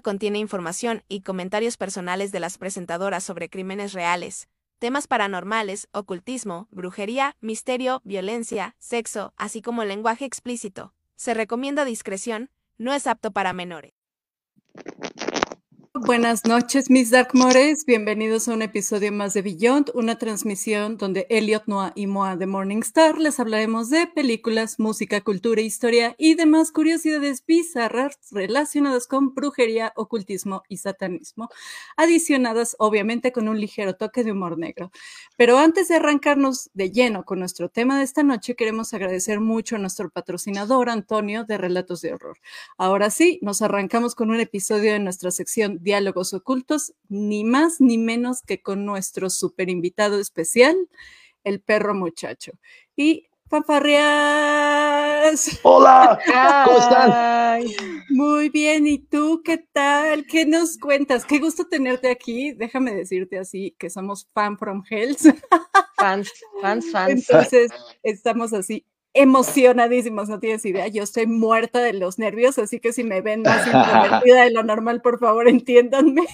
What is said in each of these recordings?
contiene información y comentarios personales de las presentadoras sobre crímenes reales, temas paranormales, ocultismo, brujería, misterio, violencia, sexo, así como lenguaje explícito. Se recomienda discreción, no es apto para menores. Buenas noches, mis Darkmores. Bienvenidos a un episodio más de Beyond, una transmisión donde Elliot Noah y Moa de Morningstar les hablaremos de películas, música, cultura, historia y demás curiosidades bizarras relacionadas con brujería, ocultismo y satanismo, adicionadas obviamente con un ligero toque de humor negro. Pero antes de arrancarnos de lleno con nuestro tema de esta noche, queremos agradecer mucho a nuestro patrocinador Antonio de Relatos de Horror. Ahora sí, nos arrancamos con un episodio de nuestra sección diálogos ocultos, ni más ni menos que con nuestro super invitado especial, el perro muchacho. Y fanfarreas. Hola, ¿cómo están? Muy bien, ¿y tú qué tal? ¿Qué nos cuentas? Qué gusto tenerte aquí. Déjame decirte así que somos fan from hells. Fans, fans, fans. Entonces, estamos así emocionadísimos, no tienes idea. Yo estoy muerta de los nervios, así que si me ven más introvertida de lo normal, por favor, entiéndanme.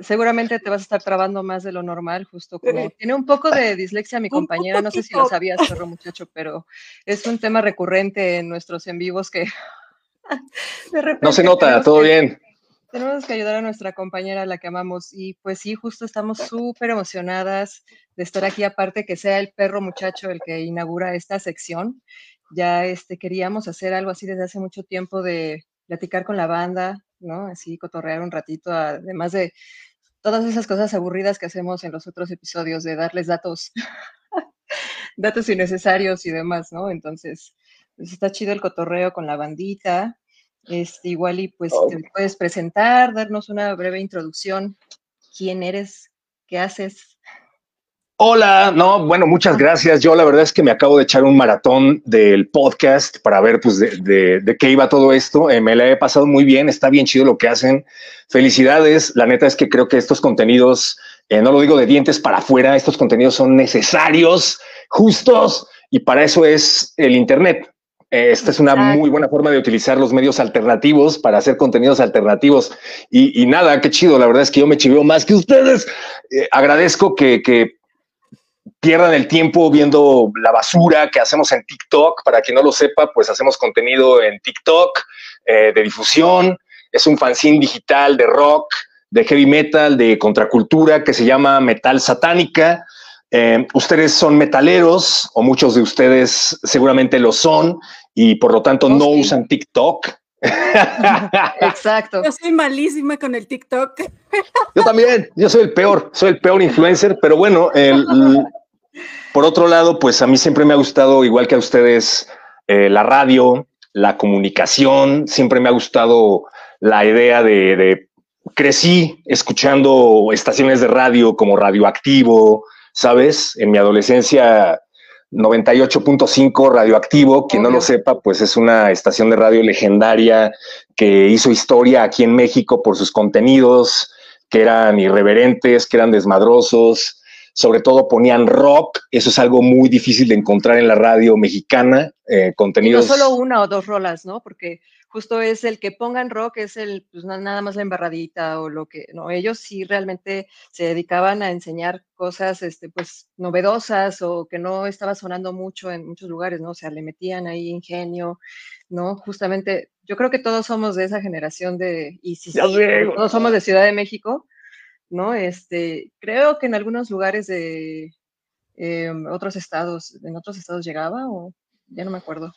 Seguramente te vas a estar trabando más de lo normal, justo como tiene un poco de dislexia mi compañera, no sé si lo sabías, perro muchacho, pero es un tema recurrente en nuestros en vivos que no se nota, todo bien. Tenemos que ayudar a nuestra compañera, la que amamos, y pues sí, justo estamos súper emocionadas de estar aquí, aparte que sea el perro muchacho el que inaugura esta sección. Ya este, queríamos hacer algo así desde hace mucho tiempo de platicar con la banda, ¿no? Así cotorrear un ratito, además de todas esas cosas aburridas que hacemos en los otros episodios, de darles datos, datos innecesarios y demás, ¿no? Entonces, pues está chido el cotorreo con la bandita, este, igual y pues te puedes presentar, darnos una breve introducción. ¿Quién eres? ¿Qué haces? Hola, no, bueno, muchas gracias. Yo la verdad es que me acabo de echar un maratón del podcast para ver pues de, qué iba todo esto. Eh, me la he pasado muy bien, está bien chido lo que hacen. Felicidades. La neta es que creo que estos contenidos, eh, no lo digo de dientes para afuera, estos contenidos son necesarios, justos, y para eso es el Internet. Esta es una muy buena forma de utilizar los medios alternativos para hacer contenidos alternativos. Y, nada, qué chido. La verdad es que yo me chiveo más que ustedes. Eh, agradezco que, pierdan el tiempo viendo la basura que hacemos en TikTok. Para quien no lo sepa, pues hacemos contenido en TikTok eh, de difusión. Es un fanzine digital de rock, de heavy metal, de contracultura que se llama Metal Satánica. Eh, ustedes son metaleros o muchos de ustedes seguramente lo son y por lo tanto no usan TikTok. Exacto. Yo soy malísima con el TikTok. Yo también, yo soy el peor, soy el peor influencer, pero bueno, por otro lado, pues a mí siempre me ha gustado, igual que a ustedes, eh, la radio, la comunicación, siempre me ha gustado la idea de, de crecí escuchando estaciones de radio como Radioactivo, ¿sabes? En mi adolescencia 98.5 Radioactivo, quien no lo sepa, pues es una estación de radio legendaria que hizo historia aquí en México por sus contenidos, que eran irreverentes, que eran desmadrosos, sobre todo ponían rock, eso es algo muy difícil de encontrar en la radio mexicana, eh, contenidos... no solo una o dos rolas, ¿no? Porque justo es el que pongan rock, es el, pues nada más la embarradita o lo que, no, ellos sí realmente se dedicaban a enseñar cosas, este, pues, novedosas o que no estaba sonando mucho en muchos lugares, ¿no? O sea, le metían ahí ingenio, ¿no? Justamente, yo creo que todos somos de esa generación de, y si, todos somos de Ciudad de México, ¿no? Este, creo que en algunos lugares de em, otros estados, en otros estados llegaba o ya no me acuerdo.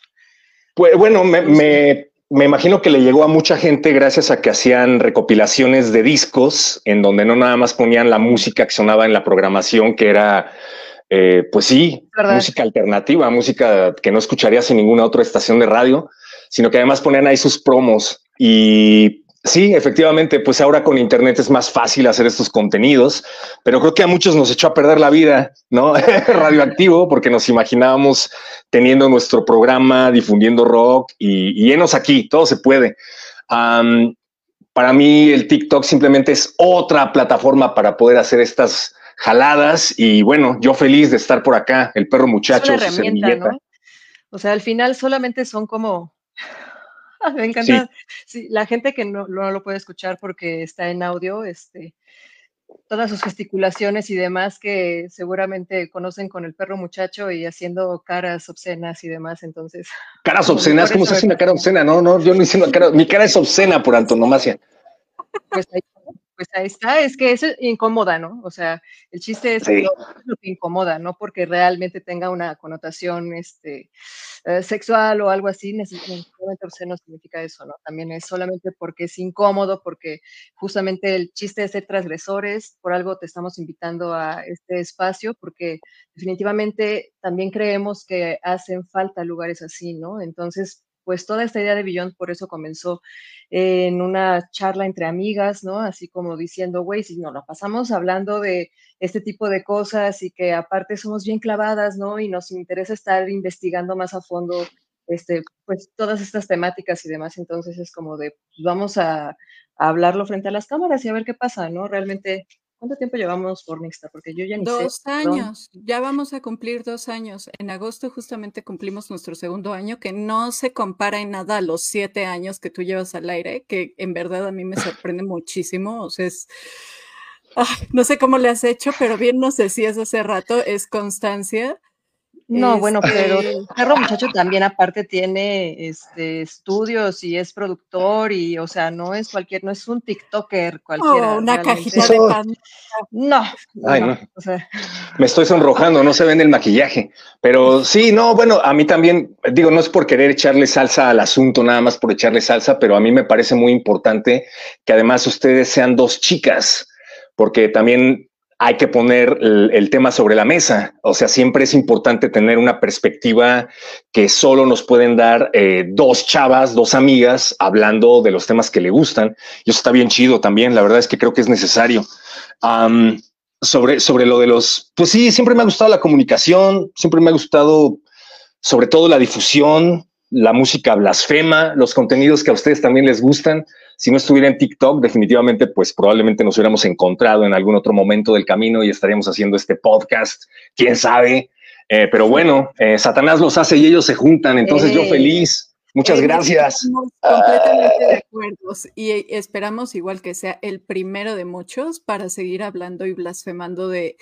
Pues bueno, me me imagino que le llegó a mucha gente gracias a que hacían recopilaciones de discos en donde no nada más ponían la música que sonaba en la programación, que era, eh, pues sí, música alternativa, música que no escucharías en ninguna otra estación de radio, sino que además ponían ahí sus promos. Y Sí, efectivamente, pues ahora con Internet es más fácil hacer estos contenidos, pero creo que a muchos nos echó a perder la vida, ¿no? Radioactivo, porque nos imaginábamos teniendo nuestro programa, difundiendo rock y, y enos aquí, todo se puede. para mí el TikTok simplemente es otra plataforma para poder hacer estas jaladas y bueno, yo feliz de estar por acá, el perro muchacho. Es ¿no? O sea, al final solamente son como Me encanta. Sí. la gente que no, no, lo puede escuchar porque está en audio, este, todas sus gesticulaciones y demás que seguramente conocen con el perro muchacho y haciendo caras obscenas y demás, entonces. Caras obscenas, ¿cómo se hace una cara obscena? No, no, yo no hice una cara, mi cara es obscena por antonomasia. Pues ahí pues ahí está, es que eso incomoda, ¿no? O sea, el chiste es lo, que incomoda, no porque realmente tenga una connotación este, eh, sexual o algo así, necesariamente no significa eso, ¿no? También es solamente porque es incómodo, porque justamente el chiste es ser transgresores, por algo te estamos invitando a este espacio, porque definitivamente también creemos que hacen falta lugares así, ¿no? Entonces, pues toda esta idea de Beyond por eso comenzó en una charla entre amigas, ¿no? Así como diciendo, güey, si no, lo pasamos hablando de este tipo de cosas y que aparte somos bien clavadas, ¿no? Y nos interesa estar investigando más a fondo, este, pues todas estas temáticas y demás, entonces es como de, vamos a hablarlo frente a las cámaras y a ver qué pasa, ¿no? Realmente ¿Cuánto tiempo llevamos por? Porque yo ya ni dos años, ya vamos a cumplir dos años. En agosto justamente cumplimos nuestro segundo año, que no se compara en nada a los siete años que tú llevas al aire, que en verdad a mí me sorprende muchísimo. O sea, es, no sé cómo le has hecho, pero bien nos decías hace rato, es constancia. No, bueno, pero el perro muchacho también aparte tiene este, estudios y es productor y, o sea, no es cualquier, no es un TikToker cualquiera. Oh, una cajita de pan. No, no, Me estoy sonrojando, no se ve en el maquillaje, pero sí, no, bueno, a mí también, digo, no es por querer echarle salsa al asunto, nada más por echarle salsa, pero a mí me parece muy importante que además ustedes sean dos chicas, porque también hay que poner el, tema sobre la mesa. O sea, siempre es importante tener una perspectiva que solo nos pueden dar eh, dos chavas, dos amigas, hablando de los temas que le gustan. Y eso está bien chido también. La verdad es que creo que es necesario. sobre, sobre lo de los, pues sí, siempre me ha gustado la comunicación, siempre me ha gustado sobre todo la difusión, la música blasfema, los contenidos que a ustedes también les gustan si no estuviera en TikTok, definitivamente, pues probablemente nos hubiéramos encontrado en algún otro momento del camino y estaríamos haciendo este podcast, quién sabe. Eh, pero bueno, eh, Satanás los hace y ellos se juntan, entonces yo feliz. Muchas gracias. Estamos completamente de acuerdo y esperamos igual que sea el primero de muchos para seguir hablando y blasfemando de,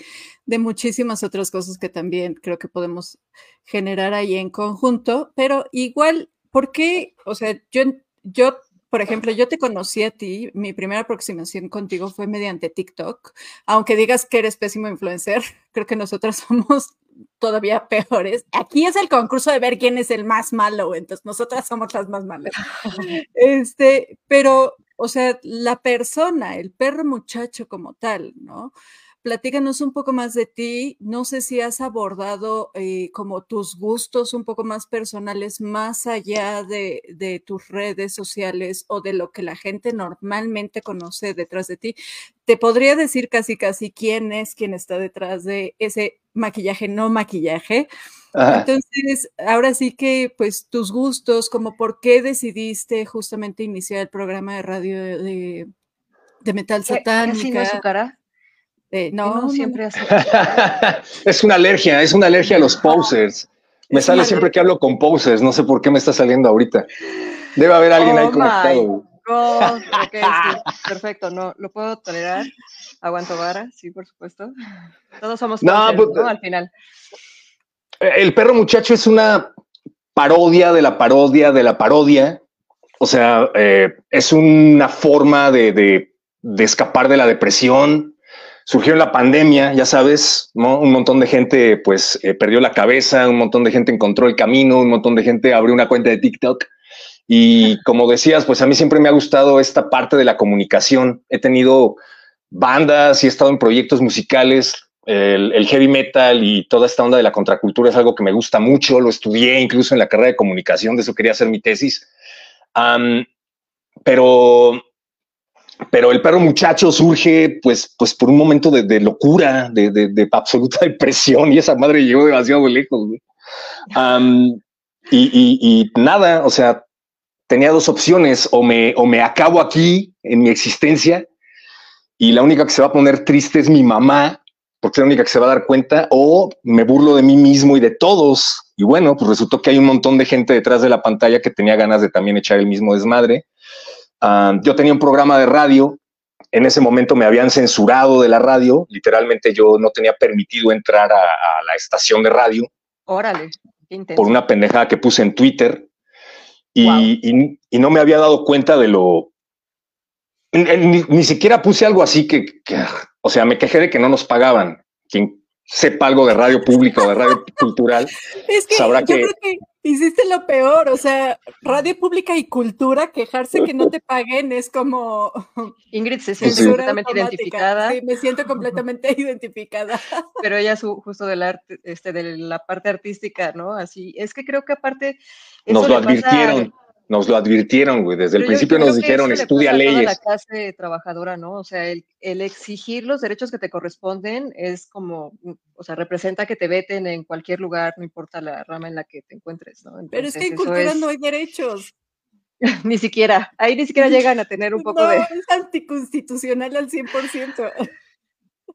de muchísimas otras cosas que también creo que podemos generar ahí en conjunto, pero igual, ¿por qué? O sea, yo, yo por ejemplo, yo te conocí a ti, mi primera aproximación contigo fue mediante TikTok, aunque digas que eres pésimo influencer, creo que nosotros somos todavía peores. Aquí es el concurso de ver quién es el más malo, entonces nosotras somos las más malas. Este, pero, o sea, la persona, el perro muchacho como tal, ¿no? Platícanos un poco más de ti. No sé si has abordado eh, como tus gustos un poco más personales, más allá de, de, tus redes sociales o de lo que la gente normalmente conoce detrás de ti. Te podría decir casi, casi quién es quien está detrás de ese maquillaje, no maquillaje. Entonces, ahora sí que, pues, tus gustos, como por qué decidiste justamente iniciar el programa de radio de, de metal satánica. su cara? Eh, no, siempre es una alergia, es una alergia a los posers. Me sale siempre que hablo con posers, no sé por qué me está saliendo ahorita. Debe haber alguien ahí oh conectado. perfecto, no, lo puedo tolerar. Aguanto vara, sí, por supuesto. Todos somos no, pues, ¿no? Al final. El perro muchacho es una parodia de la parodia de la parodia. O sea, eh, es una forma de, de, de escapar de la depresión, surgió la pandemia, ya sabes, ¿no? Un montón de gente pues eh, perdió la cabeza, un montón de gente encontró el camino, un montón de gente abrió una cuenta de TikTok. Y como decías, pues a mí siempre me ha gustado esta parte de la comunicación. He tenido bandas y he estado en proyectos musicales. El, heavy metal y toda esta onda de la contracultura es algo que me gusta mucho. Lo estudié incluso en la carrera de comunicación, de eso quería hacer mi tesis. pero pero el perro muchacho surge pues, pues por un momento de, locura, de, absoluta depresión y esa madre llegó demasiado lejos. y, nada, o sea, tenía dos opciones, o me, o me acabo aquí en mi existencia y la única que se va a poner triste es mi mamá, porque es la única que se va a dar cuenta, o me burlo de mí mismo y de todos Y bueno, pues resultó que hay un montón de gente detrás de la pantalla que tenía ganas de también echar el mismo desmadre. Yo tenía un programa de radio. En ese momento me habían censurado de la radio. Literalmente yo no tenía permitido entrar a, la estación de radio. Órale, Por una pendejada que puse en Twitter. Y, no me había dado cuenta de lo... Ni, siquiera puse algo así que, o sea, me quejé de que no nos pagaban. Quien sepa algo de radio pública o de radio cultural, es que sabrá yo que... Hiciste lo peor, o sea, radio pública y cultura, quejarse que no te paguen es como... Ingrid se siente completamente identificada. Sí, me siento completamente identificada. Pero ella su, justo del arte, este, de la parte artística, ¿no? Así, es que creo que aparte... Nos lo advirtieron. Nos lo advirtieron, güey. Desde el principio nos dijeron, estudia leyes. la clase trabajadora, ¿no? O sea, el, exigir los derechos que te corresponden es como, o sea, representa que te veten en cualquier lugar, no importa la rama en la que te encuentres, ¿no? Pero es que en cultura no hay derechos. ni siquiera, ahí ni siquiera llegan a tener un poco de... Es anticonstitucional al 100%.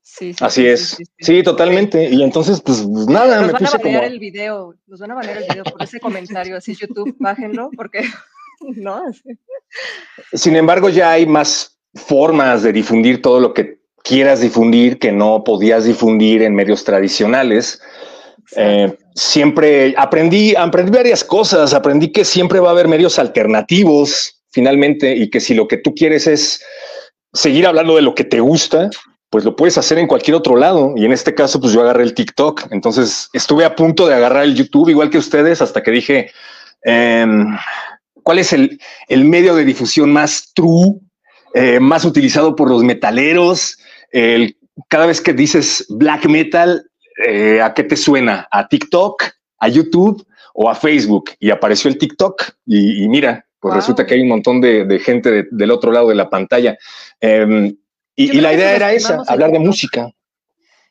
Sí, Así es. Sí, totalmente. Y entonces, pues nada, nos van a banear el video, nos van a banear el video por ese comentario, así YouTube, bájenlo, porque no. Sin embargo, ya hay más formas de difundir todo lo que quieras difundir que no podías difundir en medios tradicionales. Eh, siempre aprendí, aprendí varias cosas. Aprendí que siempre va a haber medios alternativos, finalmente, y que si lo que tú quieres es seguir hablando de lo que te gusta, pues lo puedes hacer en cualquier otro lado. Y en este caso, pues yo agarré el TikTok. Entonces estuve a punto de agarrar el YouTube, igual que ustedes, hasta que dije, em, ¿cuál es el, medio de difusión más true, eh, más utilizado por los metaleros? El, cada vez que dices black metal, eh, ¿a qué te suena? ¿A TikTok? ¿A YouTube? ¿O a Facebook? Y apareció el TikTok y, mira, pues resulta que hay un montón de, gente del otro lado de la pantalla. Em, y, la idea era esa, hablar de música.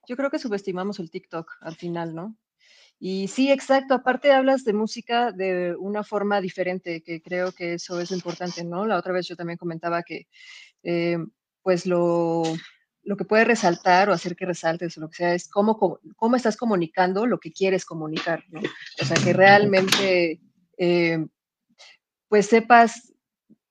Yo creo que subestimamos el TikTok al final, ¿no? Y sí, exacto. Aparte hablas de música de una forma diferente, que creo que eso es importante, ¿no? La otra vez yo también comentaba que, eh, pues lo, lo que puede resaltar o hacer que resaltes o lo que sea es cómo, cómo estás comunicando lo que quieres comunicar, ¿no? O sea, que realmente, eh, pues sepas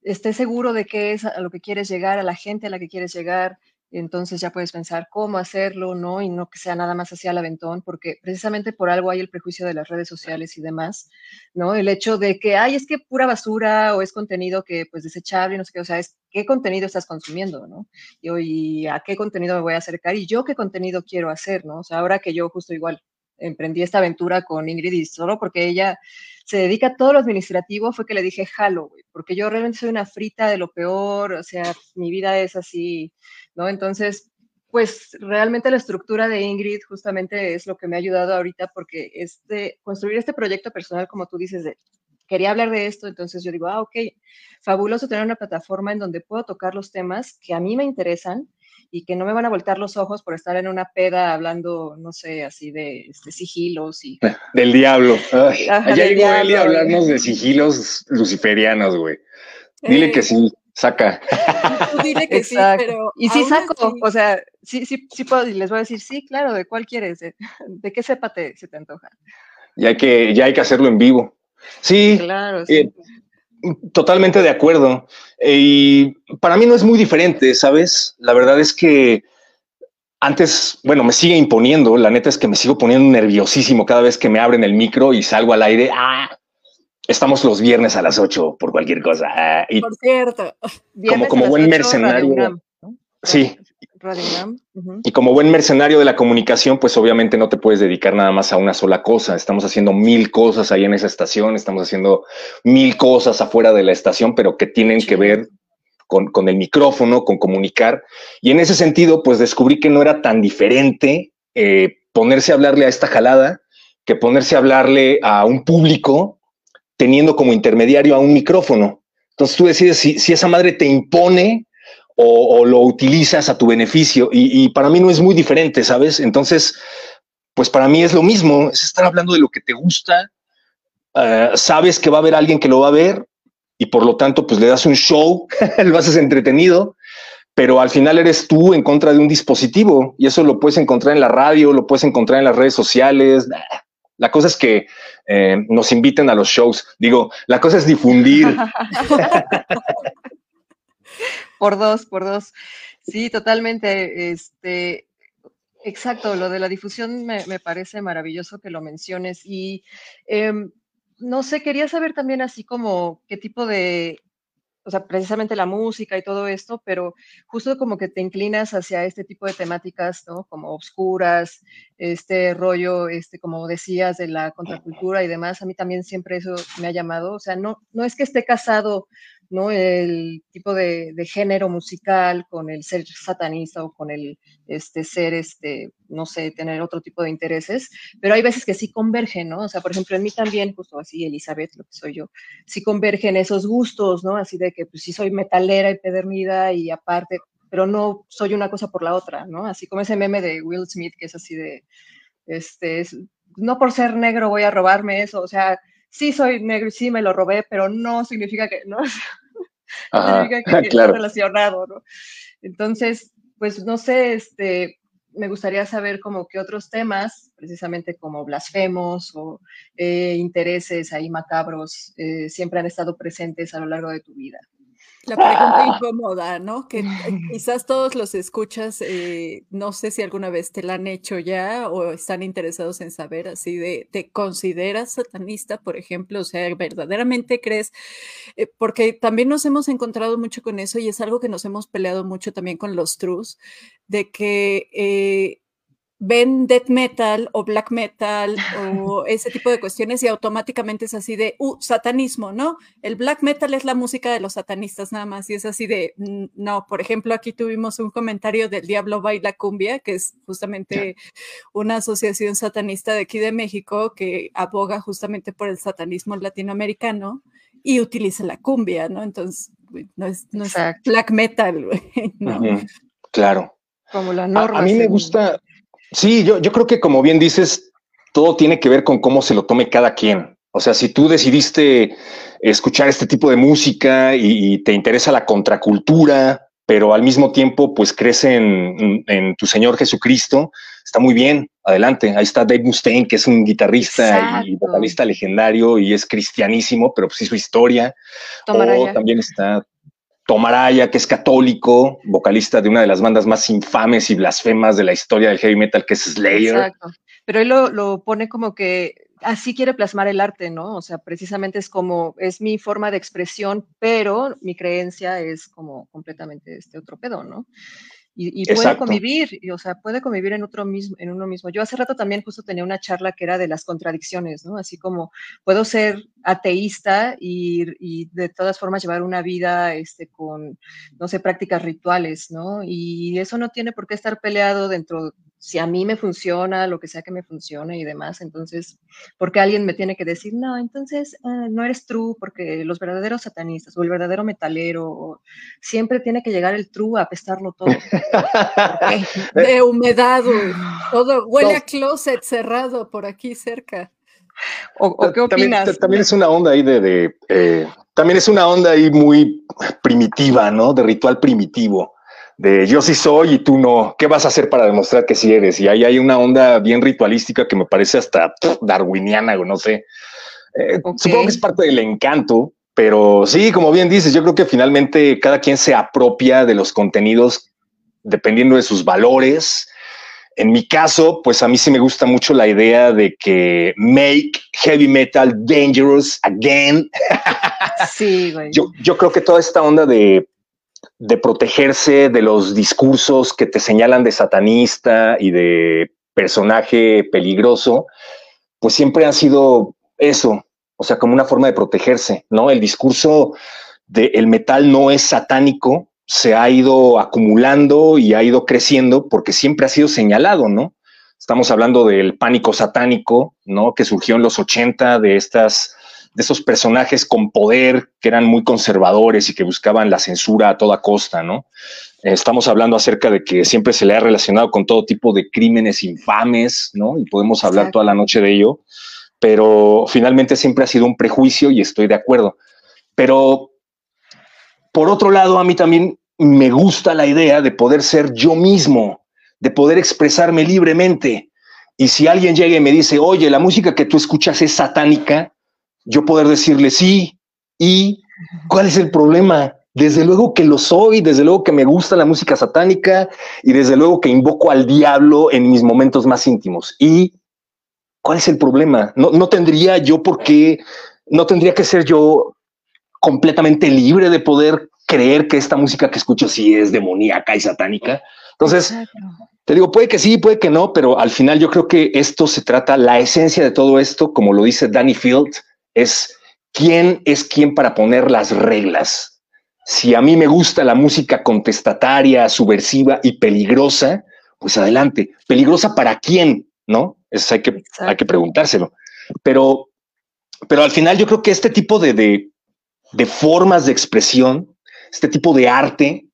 estés seguro de qué es a lo que quieres llegar, a la gente a la que quieres llegar, entonces ya puedes pensar cómo hacerlo, ¿no? Y no que sea nada más hacia el aventón, porque precisamente por algo hay el prejuicio de las redes sociales y demás, ¿no? El hecho de que, ay, es que pura basura o es contenido que pues desechable, no sé qué, o sea, es qué contenido estás consumiendo, ¿no? Y, y a qué contenido me voy a acercar y yo qué contenido quiero hacer, ¿no? O sea, ahora que yo justo igual emprendí esta aventura con Ingrid y solo porque ella se dedica a todo lo administrativo, fue que le dije, jalo, porque yo realmente soy una frita de lo peor, o sea, mi vida es así, ¿no? Entonces, pues realmente la estructura de Ingrid justamente es lo que me ha ayudado ahorita porque este, construir este proyecto personal, como tú dices, de, quería hablar de esto, entonces yo digo, ah, ok, fabuloso tener una plataforma en donde puedo tocar los temas que a mí me interesan, y que no me van a voltar los ojos por estar en una peda hablando, no sé, así de este, sigilos y... Del diablo. allá llegó Eli a hablarnos de sigilos luciferianos, güey. Dile que sí, saca. Dile que sí, pero... Y sí saco, o sea, sí, sí, sí puedo, y les voy a decir, sí, claro, ¿de cuál quieres? ¿De, qué cepa te, se te antoja? Ya hay que, ya hay que hacerlo en vivo. Sí, claro, sí. Eh, Totalmente de acuerdo. y para mí no es muy diferente, ¿sabes? La verdad es que antes, bueno, me sigue imponiendo. La neta es que me sigo poniendo nerviosísimo cada vez que me abren el micro y salgo al aire. Ah, estamos los viernes a las 8 por cualquier cosa. Ah, por cierto. Como, como buen mercenario. Sí, y como buen mercenario de la comunicación, pues obviamente no te puedes dedicar nada más a una sola cosa. Estamos haciendo mil cosas ahí en esa estación, estamos haciendo mil cosas afuera de la estación, pero que tienen que ver con, el micrófono, con comunicar. Y en ese sentido, pues descubrí que no era tan diferente eh, ponerse a hablarle a esta jalada que ponerse a hablarle a un público teniendo como intermediario a un micrófono. Entonces tú decides si, si esa madre te impone o, lo utilizas a tu beneficio. Y, para mí no es muy diferente, ¿sabes? Entonces, pues para mí es lo mismo, es estar hablando de lo que te gusta, eh, sabes que va a haber alguien que lo va a ver y por lo tanto, pues le das un show, lo haces entretenido, pero al final eres tú en contra de un dispositivo y eso lo puedes encontrar en la radio, lo puedes encontrar en las redes sociales. La cosa es que eh, nos inviten a los shows. Digo, la cosa es difundir. por dos, por dos. Sí, totalmente. Este, exacto, lo de la difusión me, parece maravilloso que lo menciones. Y em, no sé, quería saber también así como qué tipo de o sea, precisamente la música y todo esto, pero justo como que te inclinas hacia este tipo de temáticas, ¿no? Como obscuras, este rollo, este, como decías, de la contracultura y demás, a mí también siempre eso me ha llamado, o sea, no, no es que esté casado ¿no? El tipo de, género musical con el ser satanista o con el este, ser, este, no sé, tener otro tipo de intereses, pero hay veces que sí convergen, ¿no? O sea, por ejemplo, en mí también, justo así, Elizabeth, lo que soy yo, sí convergen esos gustos, ¿no? Así de que, pues sí soy metalera y pedernida y aparte, pero no soy una cosa por la otra, ¿no? Así como ese meme de Will Smith, que es así de, este, no por ser negro voy a robarme eso, o sea, sí soy negro y sí me lo robé, pero no significa que, ¿no? significa que claro. relacionado, ¿no? Entonces, pues no sé, este, me gustaría saber como qué otros temas, precisamente como blasfemos o eh, intereses ahí macabros, eh, siempre han estado presentes a lo largo de tu vida. La pregunta incómoda, ¿no? Que quizás todos los escuchas, eh, no sé si alguna vez te la han hecho ya o están interesados en saber así de, ¿te consideras satanista, por ejemplo? O sea, ¿verdaderamente crees? Eh, porque también nos hemos encontrado mucho con eso y es algo que nos hemos peleado mucho también con los trus, de que... Eh, ven death metal o black metal o ese tipo de cuestiones y automáticamente es así de, uh, satanismo, ¿no? El black metal es la música de los satanistas nada más y es así de, no, por ejemplo, aquí tuvimos un comentario del Diablo Baila Cumbia, que es justamente una asociación satanista de aquí de México que aboga justamente por el satanismo latinoamericano y utiliza la cumbia, ¿no? Entonces, no es, black metal, ¿no? Claro. Como la norma. a mí me gusta, Sí, yo, yo creo que como bien dices, todo tiene que ver con cómo se lo tome cada quien. O sea, si tú decidiste escuchar este tipo de música y, te interesa la contracultura, pero al mismo tiempo pues crece en, tu Señor Jesucristo, está muy bien, adelante. Ahí está Dave Mustaine, que es un guitarrista y vocalista legendario y es cristianísimo, pero pues hizo historia. o también está Tomaraya, que es católico, vocalista de una de las bandas más infames y blasfemas de la historia del heavy metal, que es Slayer. Exacto. Pero él lo, lo pone como que así quiere plasmar el arte, ¿no? O sea, precisamente es como, es mi forma de expresión, pero mi creencia es como completamente este otro pedo, ¿no? Y, puede convivir, y, o sea, puede convivir en otro mismo, en uno mismo. Yo hace rato también justo tenía una charla que era de las contradicciones, ¿no? Así como puedo ser ateísta y, y de todas formas llevar una vida este, con, no sé, prácticas rituales, ¿no? Y eso no tiene por qué estar peleado dentro si a mí me funciona, lo que sea que me funcione y demás, entonces, porque alguien me tiene que decir, no, entonces ah, no eres true, porque los verdaderos satanistas o el verdadero metalero, siempre tiene que llegar el true a apestarlo todo. De humedad, todo huele a closet cerrado por aquí cerca. ¿O, qué opinas? También, es una onda ahí de, eh, también es una onda ahí muy primitiva, ¿no? De ritual primitivo de yo sí soy y tú no, ¿qué vas a hacer para demostrar que sí eres? Y ahí hay una onda bien ritualística que me parece hasta darwiniana o no sé. Eh, supongo que es parte del encanto, pero sí, como bien dices, yo creo que finalmente cada quien se apropia de los contenidos dependiendo de sus valores. En mi caso, pues a mí sí me gusta mucho la idea de que make heavy metal dangerous again. Sí, güey. Yo, yo creo que toda esta onda de de protegerse de los discursos que te señalan de satanista y de personaje peligroso, pues siempre ha sido eso, o sea, como una forma de protegerse, ¿no? El discurso de el metal no es satánico se ha ido acumulando y ha ido creciendo porque siempre ha sido señalado, ¿no? Estamos hablando del pánico satánico, ¿no? Que surgió en los 80 de estas de esos personajes con poder que eran muy conservadores y que buscaban la censura a toda costa, ¿no? Estamos hablando acerca de que siempre se le ha relacionado con todo tipo de crímenes infames, ¿no? Y podemos hablar toda la noche de ello, pero finalmente siempre ha sido un prejuicio y estoy de acuerdo. Pero por otro lado, a mí también me gusta la idea de poder ser yo mismo, de poder expresarme libremente Y si alguien llega y me dice, oye, la música que tú escuchas es satánica, yo poder decirle sí. ¿Y cuál es el problema? Desde luego que lo soy, desde luego que me gusta la música satánica y desde luego que invoco al diablo en mis momentos más íntimos. ¿Y cuál es el problema? No, no tendría yo por qué, no tendría que ser yo completamente libre de poder creer que esta música que escucho sí es demoníaca y satánica. Entonces, te digo, puede que sí, puede que no, pero al final yo creo que esto se trata, la esencia de todo esto, como lo dice Danny Field, es quién es quién para poner las reglas. Si a mí me gusta la música contestataria, subversiva y peligrosa, pues adelante. ¿Peligrosa para quién? ¿No? Eso hay que, hay que preguntárselo. Pero, pero al final yo creo que este tipo de, de, de formas de expresión, este tipo de arte,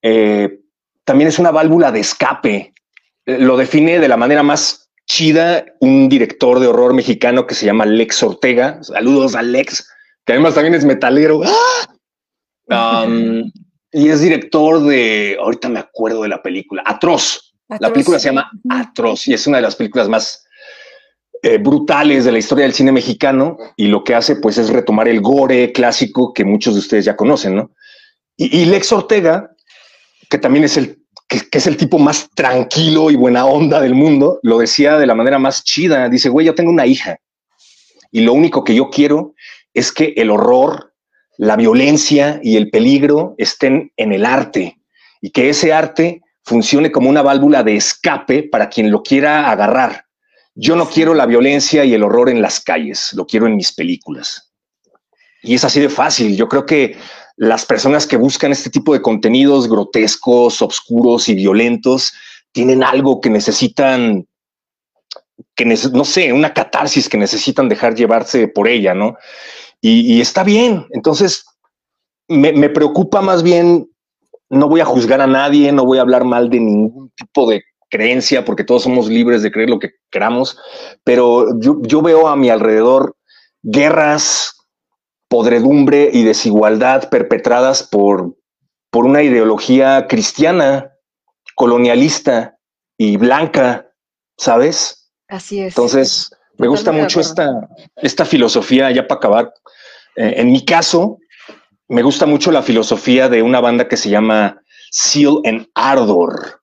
eh, también es una válvula de escape. Eh, lo define de la manera más chida un director de horror mexicano que se llama Lex Ortega. Saludos a Lex, que además también es metalero. ¡Ah! Um, y es director de, ahorita me acuerdo de la película, Atroz. La película se llama Atroz y es una de las películas más eh, brutales de la historia del cine mexicano y lo que hace pues es retomar el gore clásico que muchos de ustedes ya conocen, ¿no? Y, y Lex Ortega que también es el que, es el tipo más tranquilo y buena onda del mundo, lo decía de la manera más chida. Dice, güey, yo tengo una hija y lo único que yo quiero es que el horror, la violencia y el peligro estén en el arte y que ese arte funcione como una válvula de escape para quien lo quiera agarrar. Yo no quiero la violencia y el horror en las calles, lo quiero en mis películas. Y es así de fácil. Yo creo que las personas que buscan este tipo de contenidos grotescos, oscuros y violentos tienen algo que necesitan, que no sé, una catarsis que necesitan dejar llevarse por ella, ¿no? Y, está bien. Entonces, me, preocupa más bien, no voy a juzgar a nadie, no voy a hablar mal de ningún tipo de creencia, porque todos somos libres de creer lo que queramos, pero yo veo a mi alrededor guerras, podredumbre y desigualdad perpetradas por, por una ideología cristiana, colonialista y blanca, ¿sabes? Así es. Entonces, me gusta mucho esta, esta filosofía, ya para acabar. Eh, en mi caso, me gusta mucho la filosofía de una banda que se llama Seal and Ardor.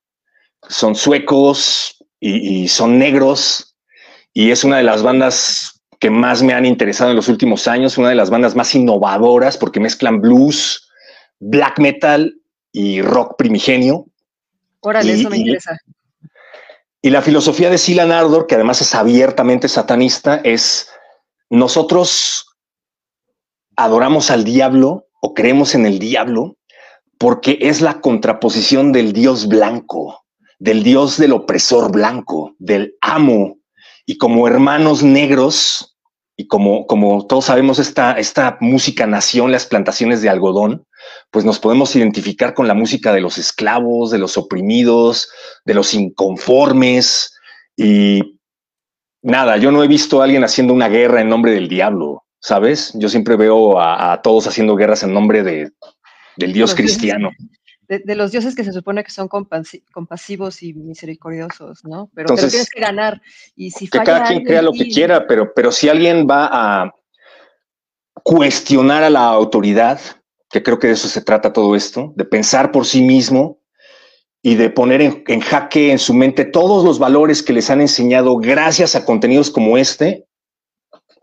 Son suecos y, y son negros y es una de las bandas que más me han interesado en los últimos años, una de las bandas más innovadoras porque mezclan blues, black metal y rock primigenio. Órale, eso me interesa. Y la filosofía de Silan Ardor, que además es abiertamente satanista, es nosotros adoramos al diablo o creemos en el diablo porque es la contraposición del dios blanco, del dios del opresor blanco, del amo. Y como hermanos negros, y como, como todos sabemos, esta, esta música nació en las plantaciones de algodón, pues nos podemos identificar con la música de los esclavos, de los oprimidos, de los inconformes. Y nada, yo no he visto a alguien haciendo una guerra en nombre del diablo, ¿sabes? Yo siempre veo a, todos haciendo guerras en nombre de, del Dios cristiano de, los dioses que se supone que son compasivos y misericordiosos, ¿no? Pero, tienes que ganar. Y si que cada quien crea lo que quiera, pero, pero si alguien va a cuestionar a la autoridad, que creo que de eso se trata todo esto, de pensar por sí mismo y de poner en, en, jaque en su mente todos los valores que les han enseñado gracias a contenidos como este,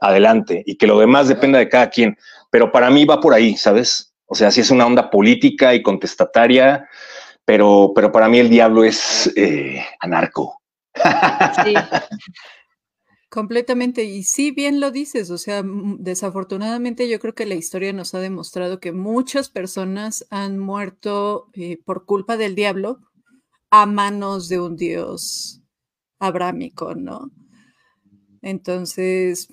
adelante, y que lo demás dependa de cada quien. Pero para mí va por ahí, ¿sabes? O sea, sí es una onda política y contestataria, pero, pero para mí el diablo es eh, anarco. Sí. Completamente. Y sí, bien lo dices. O sea, desafortunadamente yo creo que la historia nos ha demostrado que muchas personas han muerto eh, por culpa del diablo a manos de un dios abrámico, ¿no? Entonces,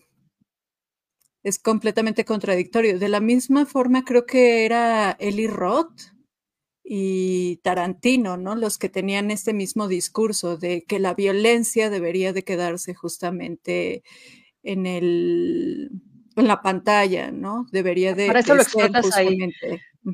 es completamente contradictorio. De la misma forma, creo que era Eli Roth y Tarantino, ¿no? Los que tenían este mismo discurso de que la violencia debería de quedarse justamente en el en la pantalla, ¿no? Debería de. Para eso lo explotas ahí.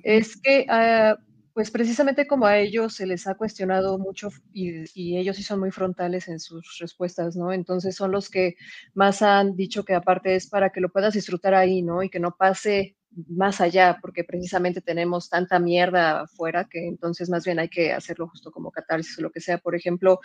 Es que ah, Pues precisamente como a ellos se les ha cuestionado mucho y, ellos sí son muy frontales en sus respuestas, ¿no? Entonces son los que más han dicho que aparte es para que lo puedas disfrutar ahí, ¿no? Y que no pase más allá, porque precisamente tenemos tanta mierda afuera que entonces más bien hay que hacerlo justo como catarsis o lo que sea. Por ejemplo,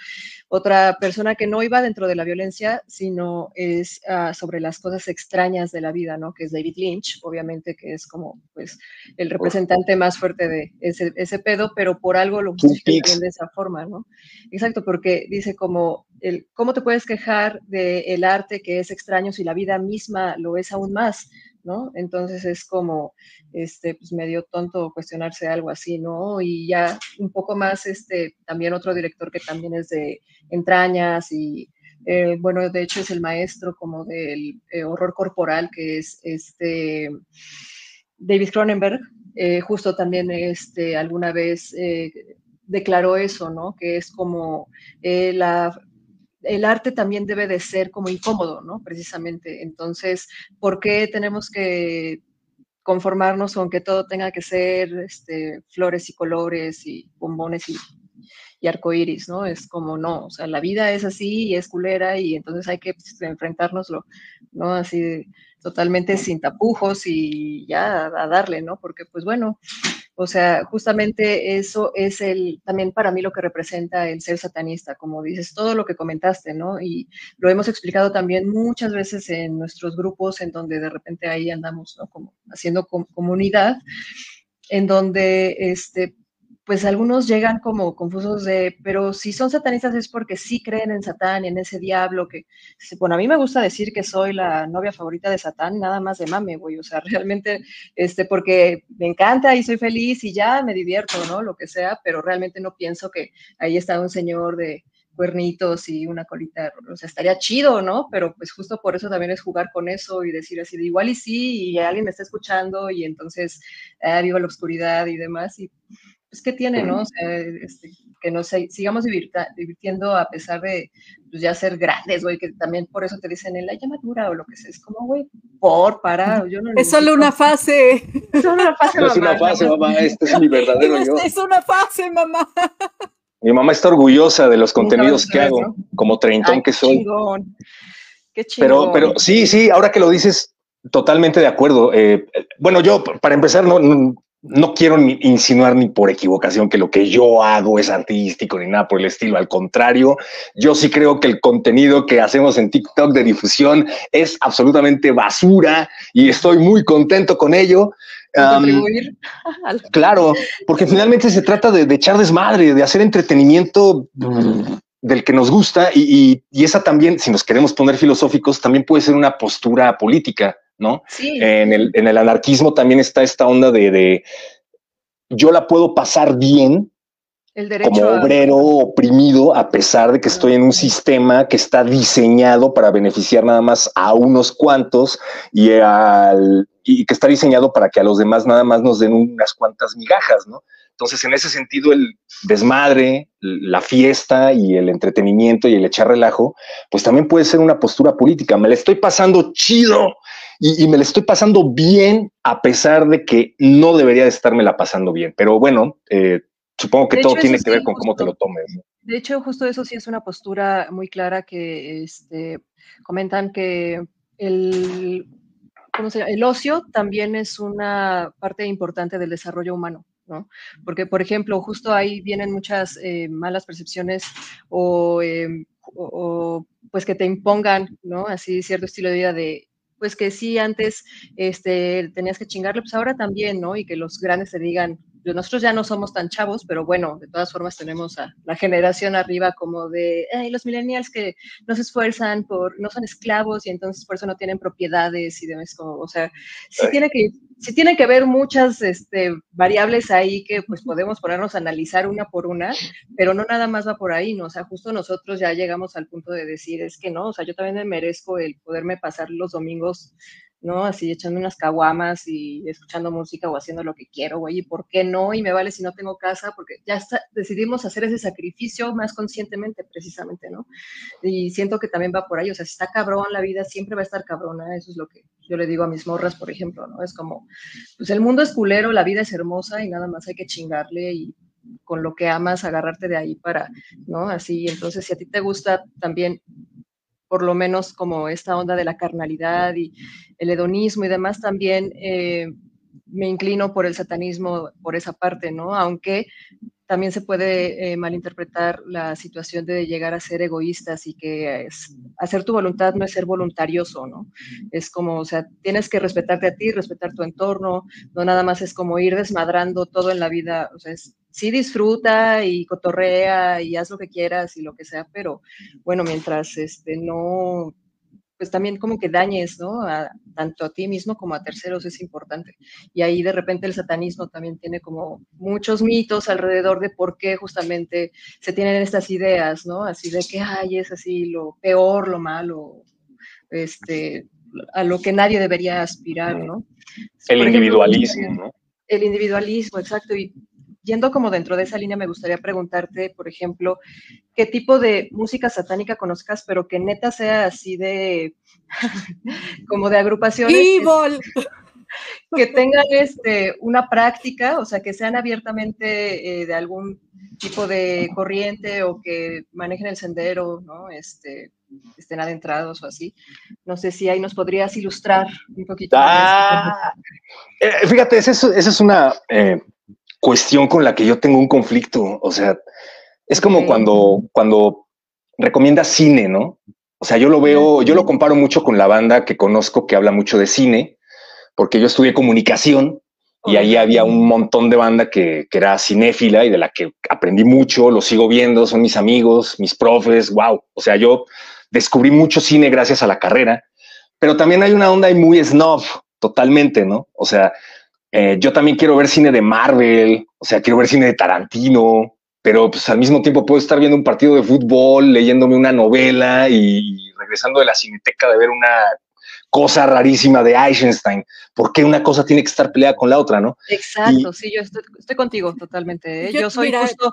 otra persona que no iba dentro de la violencia, sino es uh, sobre las cosas extrañas de la vida, ¿no? Que es David Lynch, obviamente que es como pues el representante más fuerte de ese, ese pedo, pero por algo lo justifican de esa forma, ¿no? Exacto, porque dice como el, ¿cómo te puedes quejar del el arte que es extraño si la vida misma lo es aún más? ¿No? Entonces es como, este, pues medio tonto cuestionarse algo así, ¿no? Y ya un poco más, este, también otro director que también es de entrañas y, eh, bueno, de hecho es el maestro como del eh, horror corporal, que es este David Cronenberg, eh, justo también este, alguna vez declaró eso, ¿no? Que es como la el arte también debe de ser como incómodo, ¿no? Precisamente. Entonces, ¿por qué tenemos que conformarnos con que todo tenga que ser este, flores y colores y bombones y, y arcoíris, ¿no? Es como, no, o sea, la vida es así y es culera y entonces hay que pues, enfrentárnoslo, ¿no? Así totalmente sin tapujos y ya a darle, ¿no? Porque, pues bueno, o sea, justamente eso es el, también para mí lo que representa el ser satanista, como dices, todo lo que comentaste, ¿no? Y lo hemos explicado también muchas veces en nuestros grupos, en donde de repente ahí andamos, ¿no? Como haciendo com comunidad, en donde, este, pues algunos llegan como confusos de, pero si son satanistas es porque sí creen en Satán y en ese diablo que, bueno, a mí me gusta decir que soy la novia favorita de Satán, nada más de mame, güey, o sea, realmente, este, porque me encanta y soy feliz y ya me divierto, ¿no? Lo que sea, pero realmente no pienso que ahí está un señor de cuernitos y una colita, o sea, estaría chido, ¿no? Pero pues justo por eso también es jugar con eso y decir así de igual y sí, y alguien me está escuchando y entonces eh, viva la oscuridad y demás, y pues, ¿qué tiene, no? O sea, este, que nos sigamos divirtiendo a pesar de pues, ya ser grandes, güey, que también por eso te dicen en la llamadura o lo que sea. Es como, güey, por, para. Yo no es solo una fase. Es solo una fase, no mamá. es una fase, mamá. Este es mi verdadero es, yo. Es una fase, mamá. Mi mamá está orgullosa de los contenidos que hago, ¿no? como treintón Ay, que soy. Chingón. Qué Pero, chingón. pero sí, sí, ahora que lo dices, totalmente de acuerdo. Eh, bueno, yo, para empezar, no, no, no quiero ni insinuar ni por equivocación que lo que yo hago es artístico ni nada por el estilo. Al contrario, yo sí creo que el contenido que hacemos en TikTok de difusión es absolutamente basura y estoy muy contento con ello. Um, claro, porque finalmente se trata de, de, echar desmadre, de hacer entretenimiento del que nos gusta y, y, y esa también, si nos queremos poner filosóficos, también puede ser una postura política. ¿No? Sí. En, el, en, el, anarquismo también está esta onda de, de yo la puedo pasar bien como obrero a... oprimido, a pesar de que estoy en un sistema que está diseñado para beneficiar nada más a unos cuantos y, al, y que está diseñado para que a los demás nada más nos den unas cuantas migajas, ¿no? Entonces, en ese sentido, el desmadre, la fiesta y el entretenimiento y el echar relajo, pues también puede ser una postura política. Me la estoy pasando chido y, y me la estoy pasando bien a pesar de que no debería de estarme la pasando bien. Pero bueno, eh, supongo que de todo hecho, tiene sí, que ver con justo. cómo te lo tomes. ¿no? De hecho, justo eso sí es una postura muy clara que este, comentan que el, ¿cómo se llama? el ocio también es una parte importante del desarrollo humano. ¿no? Porque, por ejemplo, justo ahí vienen muchas eh, malas percepciones o, eh, o, o, pues que te impongan, ¿no? Así cierto estilo de vida de, pues que sí, antes este, tenías que chingarle, pues ahora también, ¿no? Y que los grandes te digan, nosotros ya no somos tan chavos, pero bueno, de todas formas tenemos a la generación arriba como de los millennials que no se esfuerzan por, no son esclavos y entonces por eso no tienen propiedades y demás, como, o sea, sí tiene que, sí tiene que haber muchas este, variables ahí que pues podemos ponernos a analizar una por una, pero no nada más va por ahí, ¿no? O sea, justo nosotros ya llegamos al punto de decir, es que no, o sea, yo también me merezco el poderme pasar los domingos ¿no? Así echando unas caguamas y escuchando música o haciendo lo que quiero, güey, ¿y por qué no? Y me vale si no tengo casa, porque ya está, decidimos hacer ese sacrificio más conscientemente, precisamente, ¿no? Y siento que también va por ahí, o sea, si está cabrón la vida, siempre va a estar cabrona, eso es lo que yo le digo a mis morras, por ejemplo, ¿no? Es como, pues el mundo es culero, la vida es hermosa y nada más hay que chingarle y con lo que amas, agarrarte de ahí para, ¿no? Así, entonces, si a ti te gusta también por lo menos como esta onda de la carnalidad y el hedonismo y demás, también eh, me inclino por el satanismo por esa parte, ¿no? Aunque también se puede eh, malinterpretar la situación de llegar a ser egoístas y que hacer tu voluntad no es ser voluntarioso, ¿no? Es como, o sea, tienes que respetarte a ti, respetar tu entorno, no nada más es como ir desmadrando todo en la vida, o sea, es, sí disfruta y cotorrea y haz lo que quieras y lo que sea, pero bueno, mientras este, no pues también como que dañes, ¿no? tanto a ti mismo como a terceros es importante. Y ahí de repente el satanismo también tiene como muchos mitos alrededor de por qué justamente se tienen estas ideas, ¿no? Así de que, ay, es así lo peor, lo malo, este, a lo que nadie debería aspirar, ¿no? El individualismo, ¿no? El individualismo, exacto. Y yendo como dentro de esa línea, me gustaría preguntarte, por ejemplo, qué tipo de música satánica conozcas, pero que neta sea así de, como de agrupaciones. Que, tengan este, una práctica, o sea, que sean abiertamente eh, de algún tipo de corriente o que manejen el sendero, ¿no? Este, estén adentrados o así. No sé si ahí nos podrías ilustrar un poquito. Ah, eh, fíjate, esa es, una eh, cuestión con la que yo tengo un conflicto. O sea, es como cuando, cuando recomiendas cine, ¿no? O sea, yo lo veo, yo lo comparo mucho con la banda que conozco que habla mucho de cine, porque yo estudié comunicación y ahí había un montón de banda que, que, era cinéfila y de la que aprendí mucho, lo sigo viendo, son mis amigos, mis profes, wow. O sea, yo descubrí mucho cine gracias a la carrera, pero también hay una onda muy snob, totalmente, ¿no? O sea, eh, yo también quiero ver cine de Marvel, o sea, quiero ver cine de Tarantino, pero pues al mismo tiempo puedo estar viendo un partido de fútbol, leyéndome una novela y regresando de la cineteca de ver una cosa rarísima de Eisenstein. ¿Por qué una cosa tiene que estar peleada con la otra, no? Exacto, sí, yo estoy, contigo totalmente. ¿eh? Yo, soy justo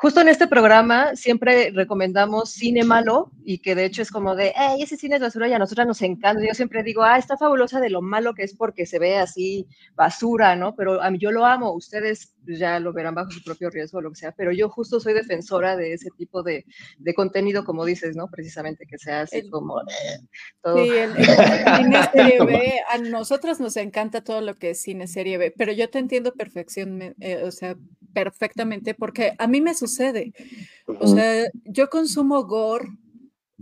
justo en este programa siempre recomendamos cine malo y que de hecho es como de, hey, ese cine es basura y a nosotras nos encanta. Yo siempre digo, ah, está fabulosa de lo malo que es porque se ve así basura, ¿no? Pero a mí yo lo amo, ustedes ya lo verán bajo su propio riesgo o lo que sea, pero yo justo soy defensora de ese tipo de, de contenido, como dices, ¿no? Precisamente que sea así como... todo. Sí, el, cine serie B, a nosotros nos encanta todo lo que es cine serie B, pero yo te entiendo perfección, eh, o sea, perfectamente porque a mí me sucede. O sea, yo consumo gore